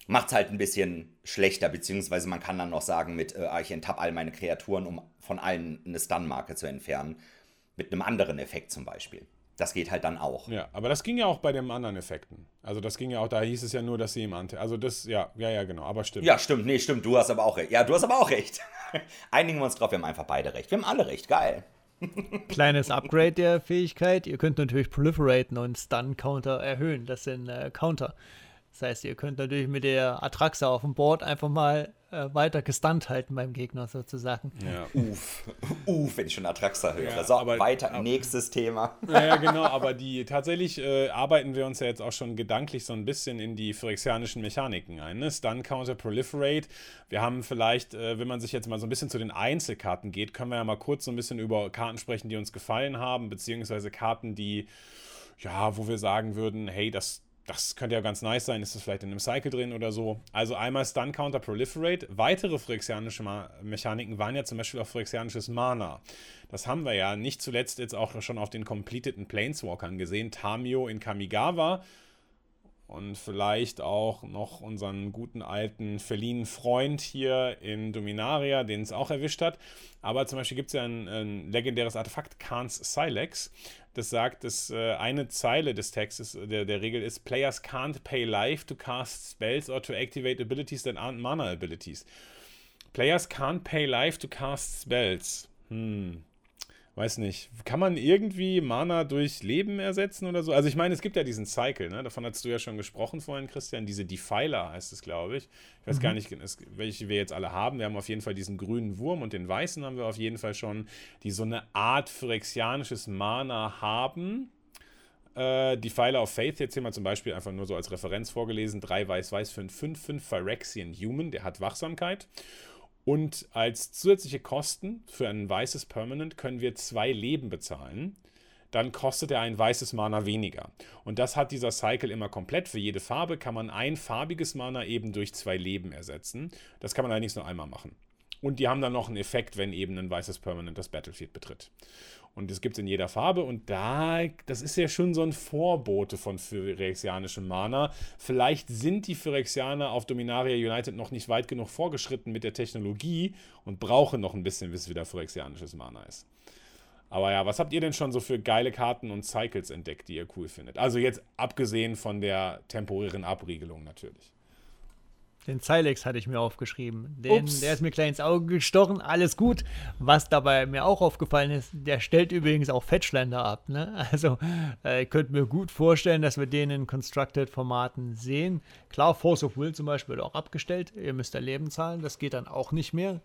macht es halt ein bisschen schlechter, beziehungsweise man kann dann noch sagen mit, äh, ich enttapp all meine Kreaturen, um von allen eine Stun-Marke zu entfernen. Mit einem anderen Effekt zum Beispiel. Das geht halt dann auch. Ja, aber das ging ja auch bei den anderen Effekten. Also das ging ja auch, da hieß es ja nur, dass sie ihm ante. Also das, ja, ja, ja, genau, aber stimmt. Ja, stimmt, nee, stimmt, du hast aber auch recht. Ja, du hast aber auch recht. [laughs] Einigen wir uns drauf, wir haben einfach beide recht. Wir haben alle recht, geil. [laughs] Kleines Upgrade der Fähigkeit. Ihr könnt natürlich Proliferaten und Stun-Counter erhöhen. Das sind äh, Counter. Das heißt, ihr könnt natürlich mit der Atraxa auf dem Board einfach mal äh, weiter gestunt halten beim Gegner sozusagen. Ja. [laughs] Uff, uff, wenn ich schon Atraxa höre. Ja, so, aber, weiter, aber, nächstes Thema. Ja, [laughs] genau, aber die tatsächlich äh, arbeiten wir uns ja jetzt auch schon gedanklich so ein bisschen in die phyrexianischen Mechaniken ein. Ne? Stun, Counter, Proliferate. Wir haben vielleicht, äh, wenn man sich jetzt mal so ein bisschen zu den Einzelkarten geht, können wir ja mal kurz so ein bisschen über Karten sprechen, die uns gefallen haben, beziehungsweise Karten, die, ja, wo wir sagen würden, hey, das das könnte ja ganz nice sein, ist das vielleicht in einem Cycle drin oder so. Also einmal Stun Counter Proliferate. Weitere phyrexianische Mechaniken waren ja zum Beispiel auch phyrexianisches Mana. Das haben wir ja nicht zuletzt jetzt auch schon auf den completeden Planeswalkern gesehen. Tamio in Kamigawa und vielleicht auch noch unseren guten alten verliehenen Freund hier in Dominaria, den es auch erwischt hat. Aber zum Beispiel gibt es ja ein, ein, legendäres Artefakt, Khans Silex. Das sagt, dass äh, eine Zeile des Textes der, der Regel ist: Players can't pay life to cast spells or to activate abilities that aren't mana abilities. Players can't pay life to cast spells. Hm weiß nicht, kann man irgendwie Mana durch Leben ersetzen oder so? Also ich meine, es gibt ja diesen Cycle, ne? davon hast du ja schon gesprochen vorhin, Christian, diese Defiler heißt es, glaube ich. Ich weiß mhm. gar nicht, welche wir jetzt alle haben. Wir haben auf jeden Fall diesen grünen Wurm und den weißen haben wir auf jeden Fall schon, die so eine Art phyrexianisches Mana haben. Äh, Defiler of Faith, jetzt hier mal zum Beispiel einfach nur so als Referenz vorgelesen, 3 weiß-weiß für einen 5-5 Phyrexian Human, der hat Wachsamkeit. Und als zusätzliche Kosten für ein weißes Permanent können wir zwei Leben bezahlen. Dann kostet er ein weißes Mana weniger. Und das hat dieser Cycle immer komplett. Für jede Farbe kann man ein farbiges Mana eben durch zwei Leben ersetzen. Das kann man allerdings nur einmal machen. Und die haben dann noch einen Effekt, wenn eben ein weißes Permanent das Battlefield betritt. Und das gibt es in jeder Farbe. Und da, das ist ja schon so ein Vorbote von Phyrexianischem Mana. Vielleicht sind die Phyrexianer auf Dominaria United noch nicht weit genug vorgeschritten mit der Technologie und brauchen noch ein bisschen, bis wieder Phyrexianisches Mana ist. Aber ja, was habt ihr denn schon so für geile Karten und Cycles entdeckt, die ihr cool findet? Also jetzt abgesehen von der temporären Abriegelung natürlich. Den Silex hatte ich mir aufgeschrieben. Den, der ist mir gleich ins Auge gestochen. Alles gut. Was dabei mir auch aufgefallen ist, der stellt übrigens auch Fetchländer ab. Ne? [laughs] Also, äh, ich könnte mir gut vorstellen, dass wir den in Constructed-Formaten sehen. Klar, Force of Will zum Beispiel wird auch abgestellt. Ihr müsst da Leben zahlen. Das geht dann auch nicht mehr.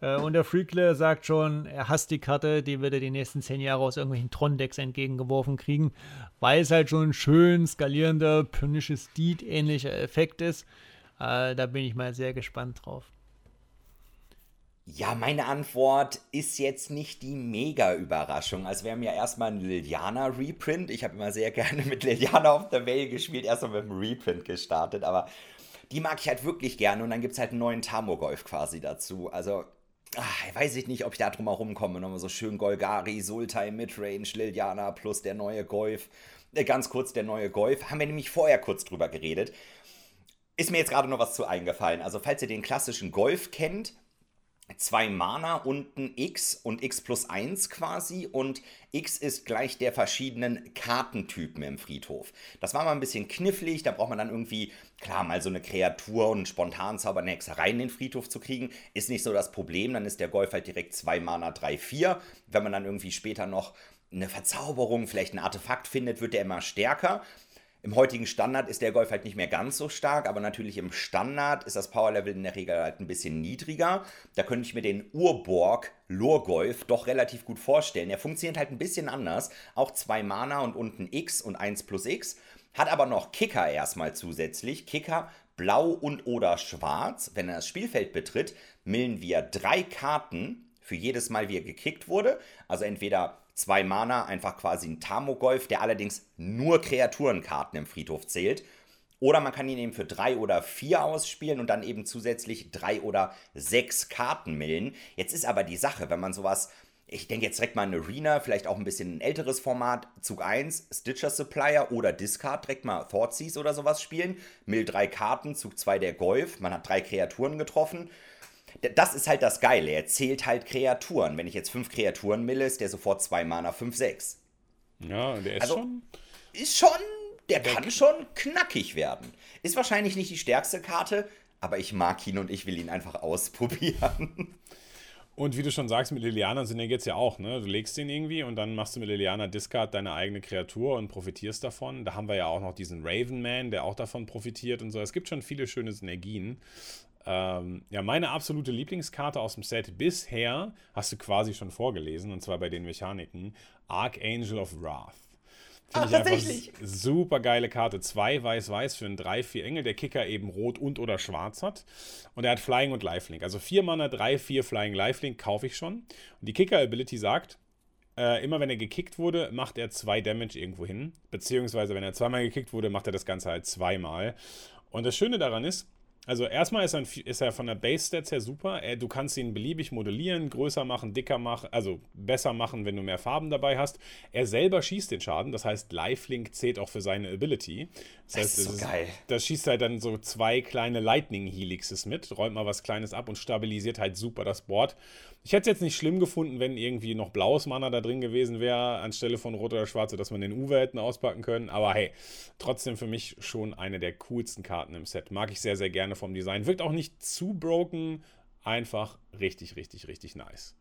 Äh, und der Freakler sagt schon, er hasst die Karte, die wird er die nächsten zehn Jahre aus irgendwelchen Tron-Decks entgegengeworfen kriegen, weil es halt schon ein schön skalierender, Pernicious Deed-ähnlicher Effekt ist. Äh, da bin ich mal sehr gespannt drauf. Ja, meine Antwort ist jetzt nicht die Mega-Überraschung. Also wir haben ja erstmal einen Liliana-Reprint. Ich habe immer sehr [laughs] gerne mit Liliana auf der Welle gespielt, erstmal mit dem Reprint gestartet, aber die mag ich halt wirklich gerne und dann gibt es halt einen neuen Tamogolf quasi dazu. Also, ach, weiß ich nicht, ob ich da drum herum komme. Nochmal so schön Golgari, Sultai, Midrange, Liliana plus der neue Golf. Äh, ganz kurz, der neue Golf. Haben wir nämlich vorher kurz drüber geredet ist mir jetzt gerade noch was zu eingefallen. Also, falls ihr den klassischen Golf kennt, zwei Mana und ein X und X plus 1 quasi und X ist gleich der verschiedenen Kartentypen im Friedhof. Das war mal ein bisschen knifflig, da braucht man dann irgendwie, klar, mal so eine Kreatur und Spontanzauber, eine Hexerei in den Friedhof zu kriegen, ist nicht so das Problem, dann ist der Golf halt direkt zwei Mana 3, 4. Wenn man dann irgendwie später noch eine Verzauberung, vielleicht ein Artefakt findet, wird der immer stärker. Im heutigen Standard ist der Golf halt nicht mehr ganz so stark, aber natürlich im Standard ist das Powerlevel in der Regel halt ein bisschen niedriger. Da könnte ich mir den Urborg Lorgolf doch relativ gut vorstellen. Er funktioniert halt ein bisschen anders. Auch zwei Mana und unten X und 1 plus X. Hat aber noch Kicker erstmal zusätzlich. Kicker blau und oder schwarz. Wenn er das Spielfeld betritt, millen wir drei Karten für jedes Mal, wie er gekickt wurde. Also entweder zwei Mana, einfach quasi ein Tamogolf, der allerdings nur Kreaturenkarten im Friedhof zählt. Oder man kann ihn eben für drei oder vier ausspielen und dann eben zusätzlich drei oder sechs Karten millen. Jetzt ist aber die Sache, wenn man sowas ich denke jetzt direkt mal an Arena, vielleicht auch ein bisschen ein älteres Format, Zug 1, Stitcher Supplier oder Discard, direkt mal Thoughtseize oder sowas spielen. Mill drei Karten, Zug 2 der Golf, man hat drei Kreaturen getroffen. Das ist halt das Geile, er zählt halt Kreaturen. Wenn ich jetzt fünf Kreaturen mille, ist der sofort zwei Mana 5-6. Ja, der ist also, schon. Ist schon, der, kann schon knackig werden. Ist wahrscheinlich nicht die stärkste Karte, aber ich mag ihn und ich will ihn einfach [laughs] ausprobieren. Und wie du schon sagst, mit Liliana sind jetzt ja auch, ne? Du legst den irgendwie und dann machst du mit Liliana Discard deine eigene Kreatur und profitierst davon. Da haben wir ja auch noch diesen Raven Man, der auch davon profitiert und so. Es gibt schon viele schöne Synergien. Ähm, ja, meine absolute Lieblingskarte aus dem Set bisher hast du quasi schon vorgelesen, und zwar bei den Mechaniken: Archangel of Wrath. Finde ich tatsächlich. super geile Karte. Zwei weiß-weiß für einen 3-4 Engel, der Kicker eben rot und oder schwarz hat. Und er hat Flying und Lifelink. Also 4 Mana, 3, 4 Flying Lifelink kaufe ich schon. Und die Kicker-Ability sagt, äh, immer wenn er gekickt wurde, macht er 2 Damage irgendwo hin. Beziehungsweise, wenn er zweimal gekickt wurde, macht er das Ganze halt zweimal. Und das Schöne daran ist, also erstmal ist er, ist er von der Base-Stats her super. du kannst ihn beliebig modellieren, größer machen, dicker machen, also besser machen, wenn du mehr Farben dabei hast. Er selber schießt den Schaden, das heißt, Lifelink zählt auch für seine Ability. Das, das heißt, ist so das, geil. das schießt halt dann so zwei kleine Lightning Helixes mit, räumt mal was Kleines ab und stabilisiert halt super das Board. Ich hätte es jetzt nicht schlimm gefunden, wenn irgendwie noch blaues Mana da drin gewesen wäre, anstelle von rot oder schwarz, sodass man den Uwe hätten auspacken können. Aber hey, trotzdem für mich schon eine der coolsten Karten im Set. Mag ich sehr, sehr gerne vom Design. Wirkt auch nicht zu broken, einfach richtig, richtig, richtig nice.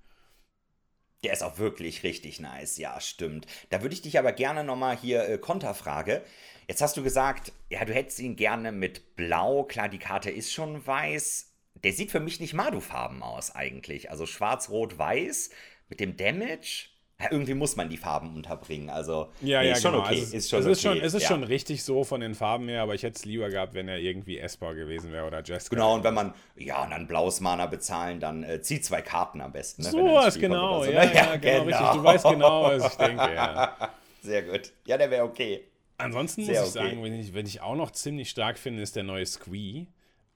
Der ist auch wirklich richtig nice, ja, stimmt. Da würde ich dich aber gerne nochmal hier äh, Konterfrage. Jetzt hast du gesagt, ja, du hättest ihn gerne mit Blau. Klar, die Karte ist schon weiß der sieht für mich nicht Madu-Farben aus eigentlich. Also schwarz, rot, weiß mit dem Damage. Ja, irgendwie muss man die Farben unterbringen. Also ja, nee, ja, ist schon genau. okay. Also, ist schon es ist, okay. schon, es ist ja. schon richtig so von den Farben her, aber ich hätte es lieber gehabt, wenn er irgendwie essbar gewesen wäre oder Jessica. Genau, und wenn man, ja, und dann blaues Mana bezahlen, dann äh, zieh zwei Karten am besten. Ne, so was, genau. So. Ja, ja, ja, genau, genau, richtig. Du weißt genau, was ich denke, ja. [laughs] Sehr gut. Ja, der wäre okay. Ansonsten Sehr muss ich okay. sagen, wenn ich, wenn ich auch noch ziemlich stark finde, ist der neue Squee.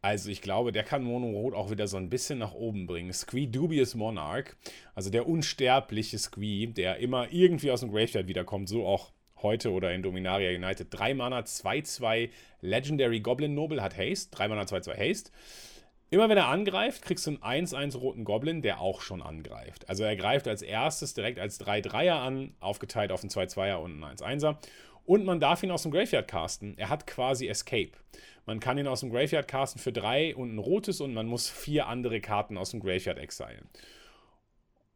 Also ich glaube, der kann Mono Rot auch wieder so ein bisschen nach oben bringen. Squee Dubious Monarch, also der unsterbliche Squee, der immer irgendwie aus dem Graveyard wiederkommt, so auch heute oder in Dominaria United. 3 Mana, 2-2 Legendary Goblin Noble hat Haste, 3 Mana, 2-2 Haste. Immer wenn er angreift, kriegst du einen 1-1 roten Goblin, der auch schon angreift. Also er greift als erstes direkt als 3-3er an, aufgeteilt auf einen 2-2er und einen 1-1er. Und man darf ihn aus dem Graveyard casten. Er hat quasi Escape. Man kann ihn aus dem Graveyard casten für drei und ein rotes und man muss vier andere Karten aus dem Graveyard exilen.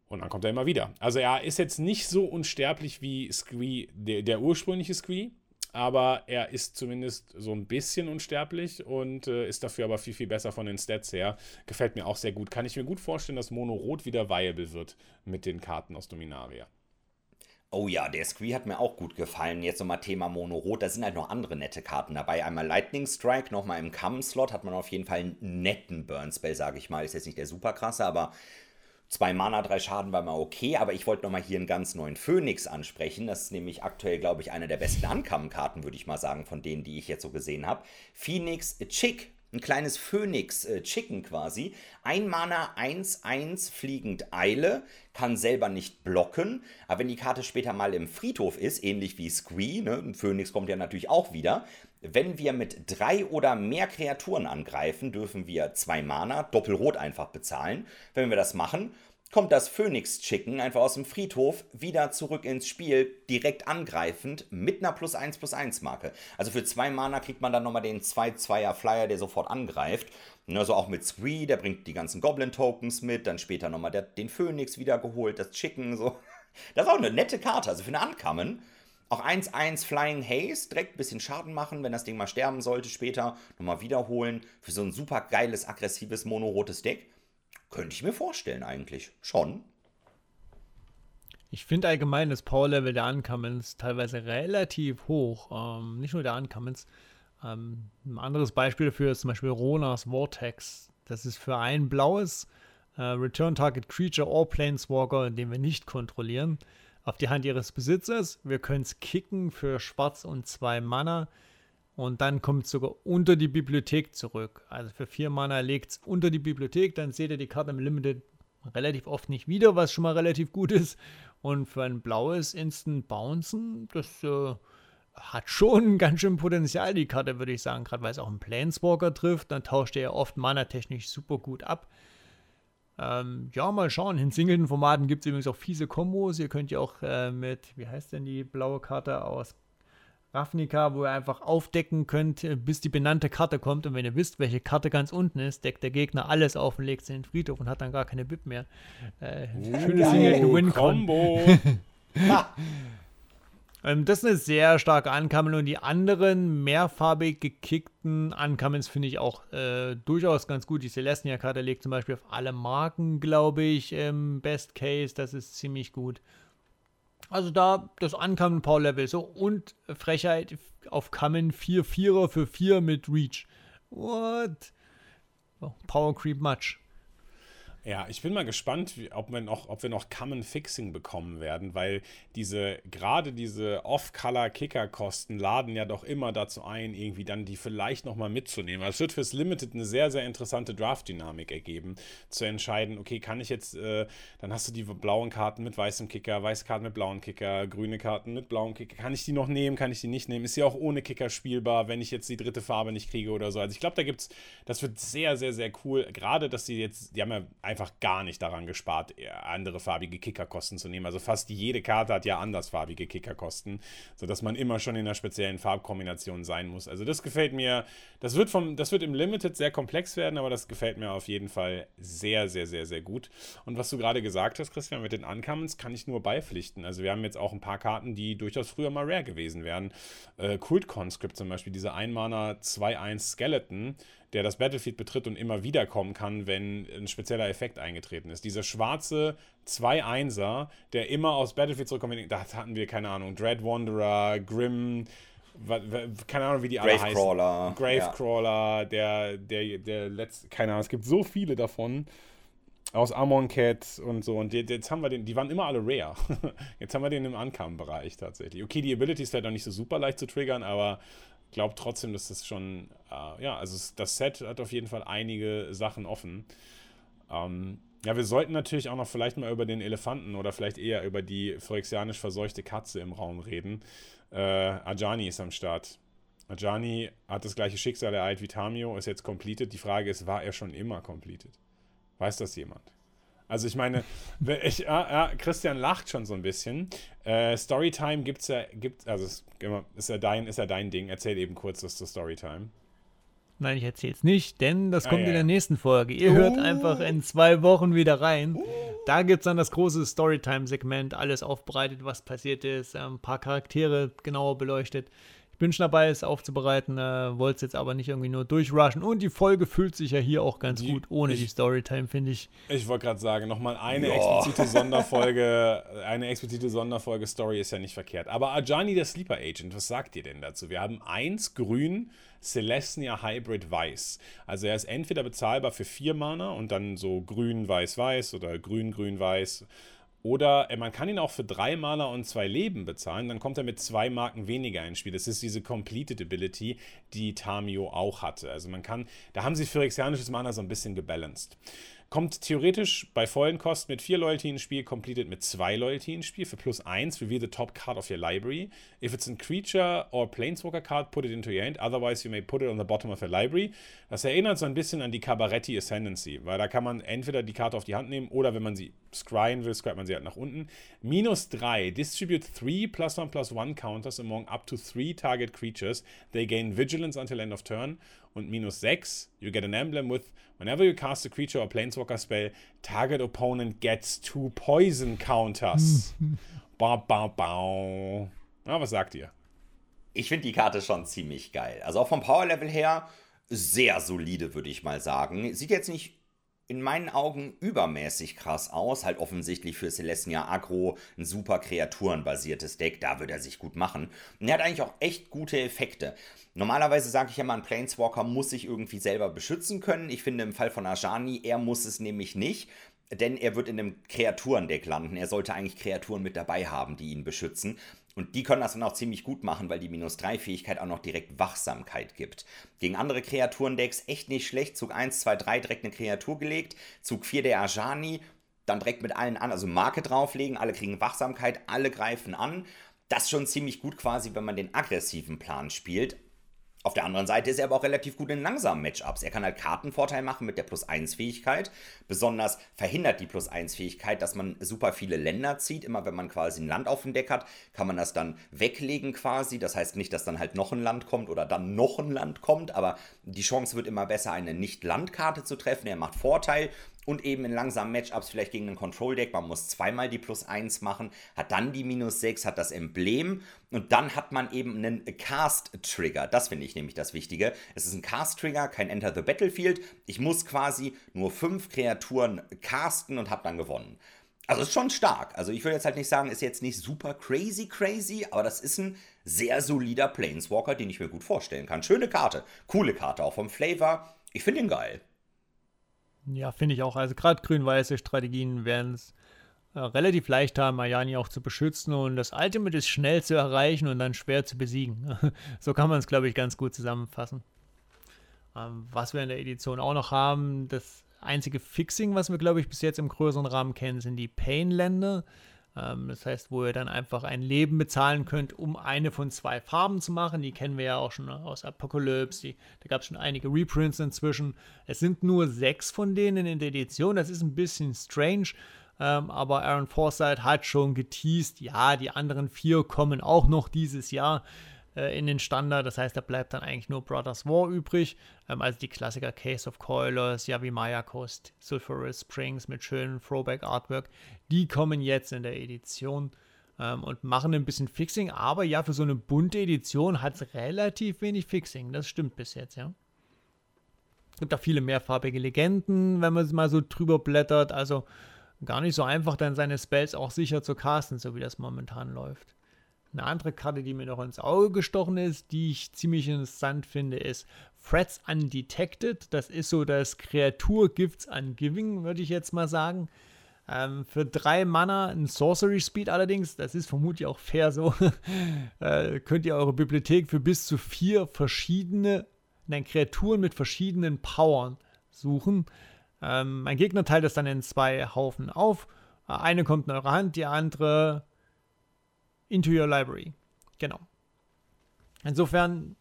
Und dann kommt er immer wieder. Also er ist jetzt nicht so unsterblich wie Squee, der, der ursprüngliche Squee, aber er ist zumindest so ein bisschen unsterblich und äh, ist dafür aber viel, viel besser von den Stats her. Gefällt mir auch sehr gut. Kann ich mir gut vorstellen, dass Mono Rot wieder viable wird mit den Karten aus Dominaria. Oh ja, der Scree hat mir auch gut gefallen. Jetzt nochmal Thema Mono Rot. Da sind halt noch andere nette Karten dabei. Einmal Lightning Strike, nochmal im Kamm-Slot hat man auf jeden Fall einen netten Burn-Spell, sage ich mal. Ist jetzt nicht der super krasse, aber zwei Mana, drei Schaden war mal okay. Aber ich wollte nochmal hier einen ganz neuen Phoenix ansprechen. Das ist nämlich aktuell, glaube ich, eine der besten Ankamen-Karten, würde ich mal sagen, von denen, die ich jetzt so gesehen habe. Phoenix Chick ein kleines Phönix-Chicken äh, quasi. Ein Mana 1-1 fliegend Eile, kann selber nicht blocken, aber wenn die Karte später mal im Friedhof ist, ähnlich wie Squee, ne, ein Phönix kommt ja natürlich auch wieder, wenn wir mit drei oder mehr Kreaturen angreifen, dürfen wir zwei Mana, Doppelrot einfach bezahlen. Wenn wir das machen, kommt das Phoenix Chicken einfach aus dem Friedhof wieder zurück ins Spiel, direkt angreifend mit einer plus 1 plus 1 Marke. Also für zwei Mana kriegt man dann nochmal den 2-2er Flyer, der sofort angreift. Also auch mit Spree, der bringt die ganzen Goblin-Tokens mit, dann später nochmal der, den Phoenix wiedergeholt, das Chicken, so. [laughs] Das ist auch eine nette Karte, also für eine Ankommen. Auch 1-1 Flying Haze, direkt ein bisschen Schaden machen, wenn das Ding mal sterben sollte später. Nochmal wiederholen für so ein super geiles, aggressives, monorotes Deck. Könnte ich mir vorstellen, eigentlich. Schon. Ich finde allgemein das Power-Level der Uncommons teilweise relativ hoch. Ähm, nicht nur der Uncommons. Ähm, ein anderes Beispiel dafür ist zum Beispiel Ronas Vortex. Das ist für ein blaues äh, Return Target Creature or Planeswalker, den wir nicht kontrollieren, auf die Hand ihres Besitzers. Wir können es kicken für schwarz und zwei Mana. Und dann kommt es sogar unter die Bibliothek zurück. Also für vier Mana legt es unter die Bibliothek, dann seht ihr die Karte im Limited relativ oft nicht wieder, was schon mal relativ gut ist. Und für ein blaues Instant Bouncen, das äh, hat schon [laughs] ganz schön Potenzial, die Karte, würde ich sagen. Gerade weil es auch einen Planeswalker trifft, dann tauscht er ja oft mana-technisch super gut ab. Ähm, ja, mal schauen. In Singleton-Formaten gibt es übrigens auch fiese Kombos. Ihr könnt ja auch äh, mit, wie heißt denn die blaue Karte aus Ravnica, wo ihr einfach aufdecken könnt, äh, bis die benannte Karte kommt. Und wenn ihr wisst, welche Karte ganz unten ist, deckt der Gegner alles auf und legt sie in den Friedhof und hat dann gar keine Bip mehr. Äh, uh, schönes Singleton-Win-Combo. [laughs] Ähm, das ist eine sehr starke Ankamen und die anderen mehrfarbig gekickten Ankamens finde ich auch äh, durchaus ganz gut. Die Celestia-Karte legt zum Beispiel auf alle Marken, glaube ich, im Best Case. Das ist ziemlich gut. Also da das Ankamen Power Level so und Frechheit auf Kamen 4 4er für 4 mit Reach. What? Oh, Power Creep Much. Ja, ich bin mal gespannt, ob, wir noch, ob wir noch Common Fixing bekommen werden, weil diese, gerade diese Off-Color-Kicker-Kosten laden ja doch immer dazu ein, irgendwie dann die vielleicht nochmal mitzunehmen. Also es wird fürs Limited eine sehr, sehr interessante Draft-Dynamik ergeben, zu entscheiden, okay, kann ich jetzt, äh, dann hast du die blauen Karten mit weißem Kicker, weiße Karten mit blauen Kicker, grüne Karten mit blauem Kicker, kann ich die noch nehmen, kann ich die nicht nehmen? Ist sie auch ohne Kicker spielbar, wenn ich jetzt die dritte Farbe nicht kriege oder so? Also ich glaube, da gibt's, das wird sehr, sehr, sehr cool, gerade, dass sie jetzt, die haben ja einfach einfach gar nicht daran gespart, andere farbige Kickerkosten zu nehmen. Also fast jede Karte hat ja andersfarbige Kickerkosten, sodass man immer schon in einer speziellen Farbkombination sein muss. Also das gefällt mir, das wird, vom, das wird im Limited sehr komplex werden, aber das gefällt mir auf jeden Fall sehr, sehr, sehr, sehr gut. Und was du gerade gesagt hast, Christian, mit den Uncommons kann ich nur beipflichten. Also wir haben jetzt auch ein paar Karten, die durchaus früher mal rare gewesen wären. Äh, Kult Conscript zum Beispiel, diese Einmana 2-1 Skeleton, der das Battlefield betritt und immer wieder kommen kann, wenn ein spezieller Effekt eingetreten ist. Dieser schwarze 2-1er, der immer aus Battlefield zurückkommt, da hatten wir, keine Ahnung, Dread Wanderer, Grimm, keine Ahnung, wie die alle heißen. Gravecrawler. Gravecrawler, ja. der, der, der letzte, keine Ahnung, es gibt so viele davon. Aus Amon Cat und so. Und jetzt haben wir den, die waren immer alle rare. [laughs] Jetzt haben wir den im Ankam-Bereich tatsächlich. Okay, die Ability ist vielleicht auch nicht so super leicht zu triggern, aber glaube trotzdem, dass das schon, äh, ja, also das Set hat auf jeden Fall einige Sachen offen. Ähm, ja, wir sollten natürlich auch noch vielleicht mal über den Elefanten oder vielleicht eher über die phyrexianisch verseuchte Katze im Raum reden. Äh, Ajani ist am Start. Ajani hat das gleiche Schicksal ereilt wie Tamio, ist jetzt completed. Die Frage ist, war er schon immer completed? Weiß das jemand? Also ich meine, [laughs] ich, ja, ja, Christian lacht schon so ein bisschen. Äh, Storytime gibt's ja, gibt, also ist, ist ja dein, ist ja dein Ding. Erzähl eben kurz was zur Storytime. Nein, ich erzähl's nicht, denn das ah, kommt ja, in der nächsten Folge. Ihr uh. hört einfach in zwei Wochen wieder rein. Uh. Da gibt's dann das große Storytime-Segment, alles aufbereitet, was passiert ist, ein paar Charaktere genauer beleuchtet bin schon dabei, es aufzubereiten, äh, wollte es jetzt aber nicht irgendwie nur durchrushen. Und die Folge fühlt sich ja hier auch ganz die, gut ohne ich, die Storytime, finde ich. Ich wollte gerade sagen, nochmal eine Joa. explizite [laughs] Sonderfolge, eine explizite Sonderfolge Story ist ja nicht verkehrt. Aber Ajani, der Sleeper Agent, was sagt ihr denn dazu? Wir haben eins grün, Celestia Hybrid Weiß. Also er ist entweder bezahlbar für vier Mana und dann so grün, weiß, weiß oder grün, grün, weiß oder äh, man kann ihn auch für drei Mana und zwei Leben bezahlen, dann kommt er mit zwei Marken weniger ins Spiel. Das ist diese Completed Ability, die Tamio auch hatte. Also man kann, da haben sie Phyrexianisches Mana so ein bisschen gebalanced. Kommt theoretisch bei vollen Kosten mit 4 Loyalty ins Spiel, completed mit 2 Loyalty ins Spiel für plus 1, reveal the top card of your library. If it's a creature or planeswalker card, put it into your hand, otherwise you may put it on the bottom of your library. Das erinnert so ein bisschen an die Cabaretti Ascendancy, weil da kann man entweder die Karte auf die Hand nehmen oder wenn man sie scryen will, scryt man sie halt nach unten. Minus 3, distribute 3 plus 1 plus 1 counters among up to 3 target creatures. They gain vigilance until end of turn. Und minus 6, you get an emblem with whenever you cast a creature or planeswalker spell, target opponent gets two poison counters. [laughs] ba, ba, ba. Na, was sagt ihr? Ich finde die Karte schon ziemlich geil. Also auch vom Power-Level her sehr solide, würde ich mal sagen. Sieht jetzt nicht in meinen Augen übermäßig krass aus. Halt offensichtlich für Celestia Agro ein super kreaturenbasiertes Deck. Da würde er sich gut machen. Und er hat eigentlich auch echt gute Effekte. Normalerweise sage ich ja mal, ein Planeswalker muss sich irgendwie selber beschützen können. Ich finde im Fall von Ajani, er muss es nämlich nicht. Denn er wird in einem Kreaturendeck landen. Er sollte eigentlich Kreaturen mit dabei haben, die ihn beschützen. Und die können das dann auch ziemlich gut machen, weil die Minus-3-Fähigkeit auch noch direkt Wachsamkeit gibt. Gegen andere Kreaturendecks echt nicht schlecht. Zug 1, 2, 3 direkt eine Kreatur gelegt. Zug 4 der Ajani. dann direkt mit allen an, also Marke drauflegen, alle kriegen Wachsamkeit, alle greifen an. Das ist schon ziemlich gut quasi, wenn man den aggressiven Plan spielt. Auf der anderen Seite ist er aber auch relativ gut in langsamen Matchups. Er kann halt Kartenvorteil machen mit der Plus-1-Fähigkeit. Besonders verhindert die Plus-1-Fähigkeit, dass man super viele Länder zieht. Immer wenn man quasi ein Land auf dem Deck hat, kann man das dann weglegen quasi. Das heißt nicht, dass dann halt noch ein Land kommt oder dann noch ein Land kommt, aber die Chance wird immer besser, eine Nicht-Landkarte zu treffen. Er macht Vorteil und eben in langsamen Matchups vielleicht gegen ein Control-Deck. Man muss zweimal die plus 1 machen, hat dann die minus 6, hat das Emblem und dann hat man eben einen Cast-Trigger. Das finde ich nämlich das Wichtige. Es ist ein Cast-Trigger, kein Enter the Battlefield. Ich muss quasi nur fünf Kreaturen casten und habe dann gewonnen. Also ist schon stark. Also ich würde jetzt halt nicht sagen, ist jetzt nicht super crazy crazy, aber das ist ein sehr solider Planeswalker, den ich mir gut vorstellen kann. Schöne Karte, coole Karte, auch vom Flavor. Ich finde ihn geil. Ja, finde ich auch. Also gerade grün-weiße Strategien werden es äh, relativ leicht haben, Ayani auch zu beschützen und das Ultimate ist schnell zu erreichen und dann schwer zu besiegen. [laughs] so kann man es, glaube ich, ganz gut zusammenfassen. Ähm, was wir in der Edition auch noch haben, das einzige Fixing, was wir, glaube ich, bis jetzt im größeren Rahmen kennen, sind die Pain-Länder. Ähm, das heißt, wo ihr dann einfach ein Leben bezahlen könnt, um eine von zwei Farben zu machen. Die kennen wir ja auch schon aus Apocalypse. Die, da gab es schon einige Reprints inzwischen. Es sind nur sechs von denen in der Edition. Das ist ein bisschen strange. Ähm, aber Aaron Forsyth hat schon geteased, ja, die anderen vier kommen auch noch dieses Jahr äh, in den Standard. Das heißt, da bleibt dann eigentlich nur Brothers War übrig. Ähm, also die Klassiker Case of Coilers, Yavimaya Coast, Sulphurous Springs mit schönem Throwback Artwork. Die kommen jetzt in der Edition ähm, und machen ein bisschen Fixing. Aber ja, für so eine bunte Edition hat es relativ wenig Fixing. Das stimmt bis jetzt, ja. Es gibt auch viele mehrfarbige Legenden, wenn man mal so drüber blättert. Also gar nicht so einfach, dann seine Spells auch sicher zu casten, so wie das momentan läuft. Eine andere Karte, die mir noch ins Auge gestochen ist, die ich ziemlich interessant finde, ist Threats Undetected. Das ist so das Kreatur Gifts Ungiving, würde ich jetzt mal sagen. Ähm, für drei Mana ein Sorcery Speed allerdings, das ist vermutlich auch fair so, [laughs] äh, könnt ihr eure Bibliothek für bis zu vier verschiedene, nein, Kreaturen mit verschiedenen Powern suchen. Ähm, mein Gegner teilt das dann in zwei Haufen auf. Äh, eine kommt in eure Hand, die andere into your library. Genau. Insofern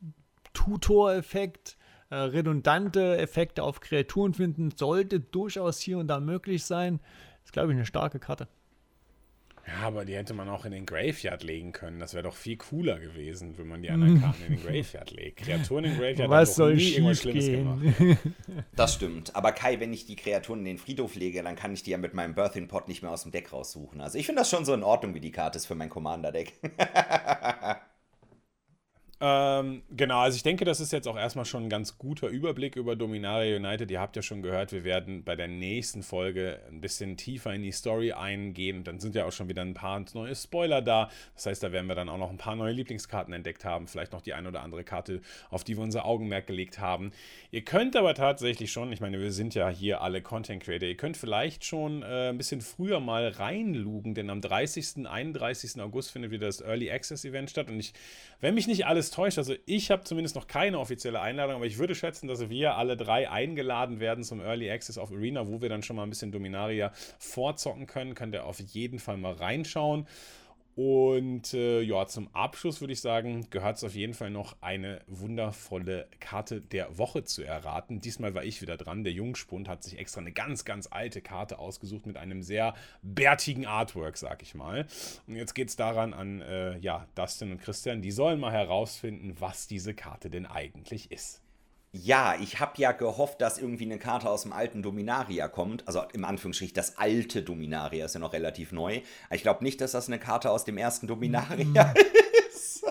Tutor-Effekt, äh, redundante Effekte auf Kreaturen finden, sollte durchaus hier und da möglich sein. Ist, glaube ich, eine starke Karte. Ja, aber die hätte man auch in den Graveyard legen können. Das wäre doch viel cooler gewesen, wenn man die [laughs] anderen Karten in den Graveyard legt. Kreaturen in den Graveyard Was soll nie irgendwas Schlimmes gehen? gemacht. [laughs] Das stimmt. Aber Kai, wenn ich die Kreaturen in den Friedhof lege, dann kann ich die ja mit meinem Birthing Pot nicht mehr aus dem Deck raussuchen. Also ich finde das schon so in Ordnung, wie die Karte ist für mein Commander-Deck. [laughs] Ähm, genau, also ich denke, das ist jetzt auch erstmal schon ein ganz guter Überblick über Dominaria United. Ihr habt ja schon gehört, wir werden bei der nächsten Folge ein bisschen tiefer in die Story eingehen. Dann sind ja auch schon wieder ein paar neue Spoiler da. Das heißt, da werden wir dann auch noch ein paar neue Lieblingskarten entdeckt haben. Vielleicht noch die ein oder andere Karte, auf die wir unser Augenmerk gelegt haben. Ihr könnt aber tatsächlich schon, ich meine, wir sind ja hier alle Content Creator, ihr könnt vielleicht schon äh, ein bisschen früher mal reinlugen, denn am 30., 31. August findet wieder das Early Access Event statt. Und ich, wenn mich nicht alles täuscht, also ich habe zumindest noch keine offizielle Einladung, aber ich würde schätzen, dass wir alle drei eingeladen werden zum Early Access auf Arena, wo wir dann schon mal ein bisschen Dominaria vorzocken können. Könnt ihr auf jeden Fall mal reinschauen. Und äh, ja, zum Abschluss würde ich sagen, gehört es auf jeden Fall noch eine wundervolle Karte der Woche zu erraten. Diesmal war ich wieder dran. Der Jungspund hat sich extra eine ganz, ganz alte Karte ausgesucht mit einem sehr bärtigen Artwork, sag ich mal. Und jetzt geht es daran an äh, ja, Dustin und Christian. Die sollen mal herausfinden, was diese Karte denn eigentlich ist. Ja, ich habe ja gehofft, dass irgendwie eine Karte aus dem alten Dominaria kommt. Also im Anführungsstrich, das alte Dominaria ist ja noch relativ neu. Ich glaube nicht, dass das eine Karte aus dem ersten Dominaria mhm. ist.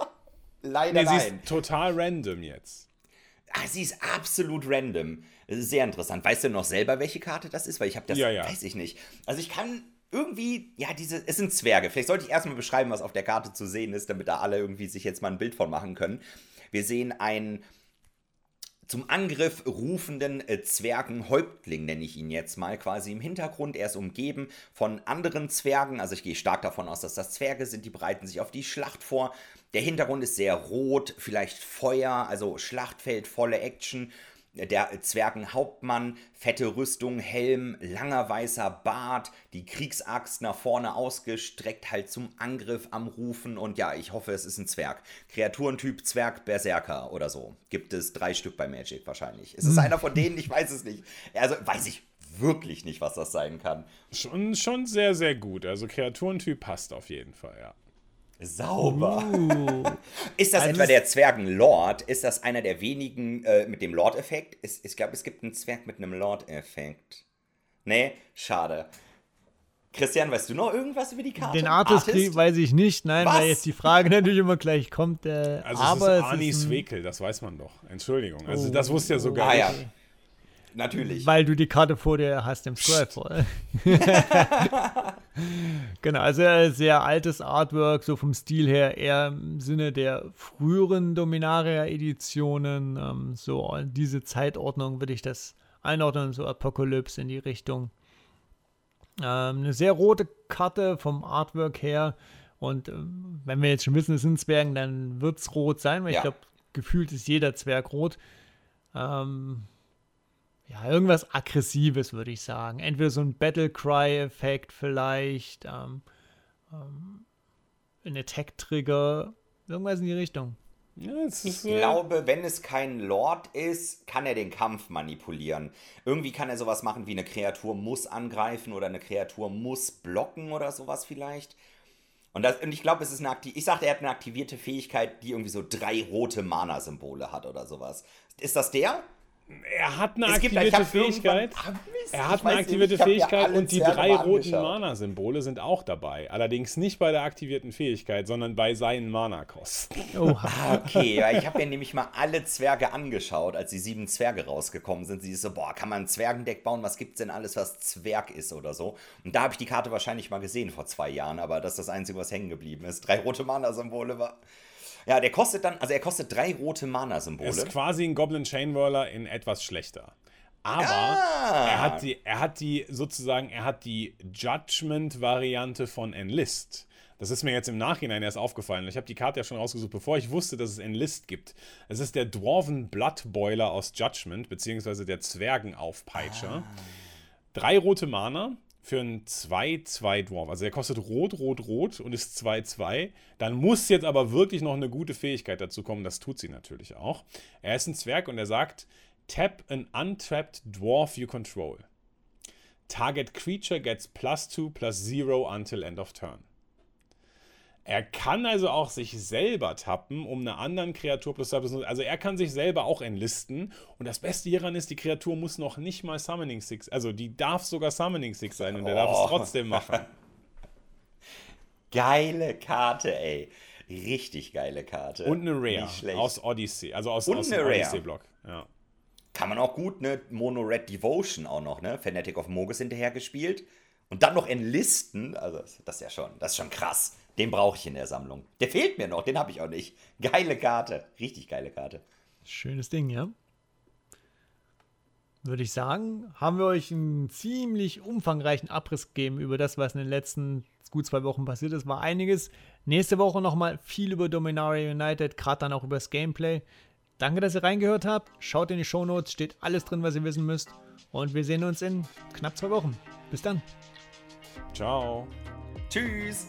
[laughs] Leider nee, nein. Sie ist total random jetzt. Ah, sie ist absolut random. Sehr interessant. Weißt du noch selber, welche Karte das ist? Weil ich habe das, ja, ja. weiß ich nicht. Also ich kann irgendwie, ja, diese, es sind Zwerge. Vielleicht sollte ich erstmal beschreiben, was auf der Karte zu sehen ist, damit da alle irgendwie sich jetzt mal ein Bild von machen können. Wir sehen ein zum Angriff rufenden äh, Zwergenhäuptling, nenne ich ihn jetzt mal, quasi im Hintergrund. Er ist umgeben von anderen Zwergen. Also ich gehe stark davon aus, dass das Zwerge sind, die bereiten sich auf die Schlacht vor. Der Hintergrund ist sehr rot, vielleicht Feuer, also Schlachtfeld, volle Action. Der Zwergenhauptmann, fette Rüstung, Helm, langer weißer Bart, die Kriegsaxt nach vorne ausgestreckt, halt zum Angriff am Rufen und ja, ich hoffe, es ist ein Zwerg. Kreaturentyp Zwerg Berserker oder so. Gibt es drei Stück bei Magic wahrscheinlich. Ist es hm. einer von denen? Ich weiß es nicht. Also weiß ich wirklich nicht, was das sein kann. Schon, schon sehr, sehr gut. Also Kreaturentyp passt auf jeden Fall, ja. Sauber. Uh. ist das also etwa der Zwergenlord? Ist das einer der wenigen äh, mit dem Lord-Effekt? Ich glaube, es gibt einen Zwerg mit einem Lord-Effekt. Nee, schade. Christian, weißt du noch irgendwas über die Karte? Den Artist, Artist? weiß ich nicht. Nein, Was? weil jetzt die Frage natürlich immer gleich kommt. Äh, also aber es ist Arnie Svekel, das weiß man doch. Entschuldigung. Also oh, das wusste ja sogar ah, ja. Natürlich. Weil du die Karte vor dir hast im Scrollfall. [laughs] genau, also sehr altes Artwork, so vom Stil her eher im Sinne der früheren Dominaria-Editionen. Ähm, so diese Zeitordnung würde ich das einordnen, so Apokalypse in die Richtung. Ähm, eine sehr rote Karte vom Artwork her. Und ähm, wenn wir jetzt schon wissen, es sind Zwergen, dann wird es rot sein, weil ja. ich glaube, gefühlt ist jeder Zwerg rot. Ähm, ja, irgendwas Aggressives, würde ich sagen. Entweder so ein Battle-Cry-Effekt vielleicht, ähm, ähm, ein Attack-Trigger, irgendwas in die Richtung. Ja, ich glaube, wenn es kein Lord ist, kann er den Kampf manipulieren. Irgendwie kann er sowas machen wie eine Kreatur muss angreifen oder eine Kreatur muss blocken oder sowas vielleicht. Und, das, und ich glaube, es ist eine Aktiv ich sagte, er hat eine aktivierte Fähigkeit, die irgendwie so drei rote Mana-Symbole hat oder sowas. Ist das der? Er hat eine es aktivierte gibt, Fähigkeit. Er hat eine aktivierte nicht, Fähigkeit ja und die drei roten Mana-Symbole sind auch dabei. Allerdings nicht bei der aktivierten Fähigkeit, sondern bei seinen Mana-Kosten. Oh, [laughs] okay. Ja, ich habe mir nämlich mal alle Zwerge angeschaut, als die sieben Zwerge rausgekommen sind. Sie ist so, boah, kann man ein Zwergendeck bauen? Was gibt's denn alles, was Zwerg ist oder so? Und da habe ich die Karte wahrscheinlich mal gesehen vor zwei Jahren, aber das ist das Einzige, was hängen geblieben ist. Drei rote Mana-Symbole war. Ja, der kostet dann, also er kostet drei rote Mana-Symbole. Ist quasi ein Goblin Chainwhirler in etwas schlechter. Aber ah. er hat die, er hat die sozusagen, er hat die Judgment-Variante von Enlist. Das ist mir jetzt im Nachhinein erst aufgefallen. Ich habe die Karte ja schon rausgesucht, bevor ich wusste, dass es Enlist gibt. Es ist der Dwarven Bloodboiler aus Judgment, beziehungsweise der Zwergenaufpeitscher. Ah. Drei rote Mana, für einen 2-2 Dwarf. Also der kostet Rot, Rot, Rot und ist 2-2. Dann muss jetzt aber wirklich noch eine gute Fähigkeit dazu kommen. Das tut sie natürlich auch. Er ist ein Zwerg und er sagt: Tap an untapped Dwarf you control. Target creature gets plus 2 plus 0 until end of turn. Er kann also auch sich selber tappen, um einer anderen Kreatur plus 2 plus 0. Also er kann sich selber auch enlisten. Und das Beste hieran ist, die Kreatur muss noch nicht mal Summoning Six. Also die darf sogar Summoning Six sein und oh. er darf es oh. trotzdem machen. [laughs] geile Karte, ey. Richtig geile Karte. Und eine Rare aus Odyssey. Also aus, aus dem Odyssey-Block. Ja. Kann man auch gut, ne? Mono Red Devotion auch noch, ne? Fanatic of Mogus hinterher gespielt. Und dann noch enlisten. Also, das ist ja schon, das ist schon krass. Den brauche ich in der Sammlung. Der fehlt mir noch, den habe ich auch nicht. Geile Karte. Richtig geile Karte. Schönes Ding, ja. Würde ich sagen, haben wir euch einen ziemlich umfangreichen Abriss gegeben über das, was in den letzten gut zwei Wochen passiert ist. War einiges. Nächste Woche nochmal viel über Dominaria United, gerade dann auch über das Gameplay. Danke, dass ihr reingehört habt. Schaut in die Shownotes, steht alles drin, was ihr wissen müsst. Und wir sehen uns in knapp zwei Wochen. Bis dann. Ciao. Tschüss.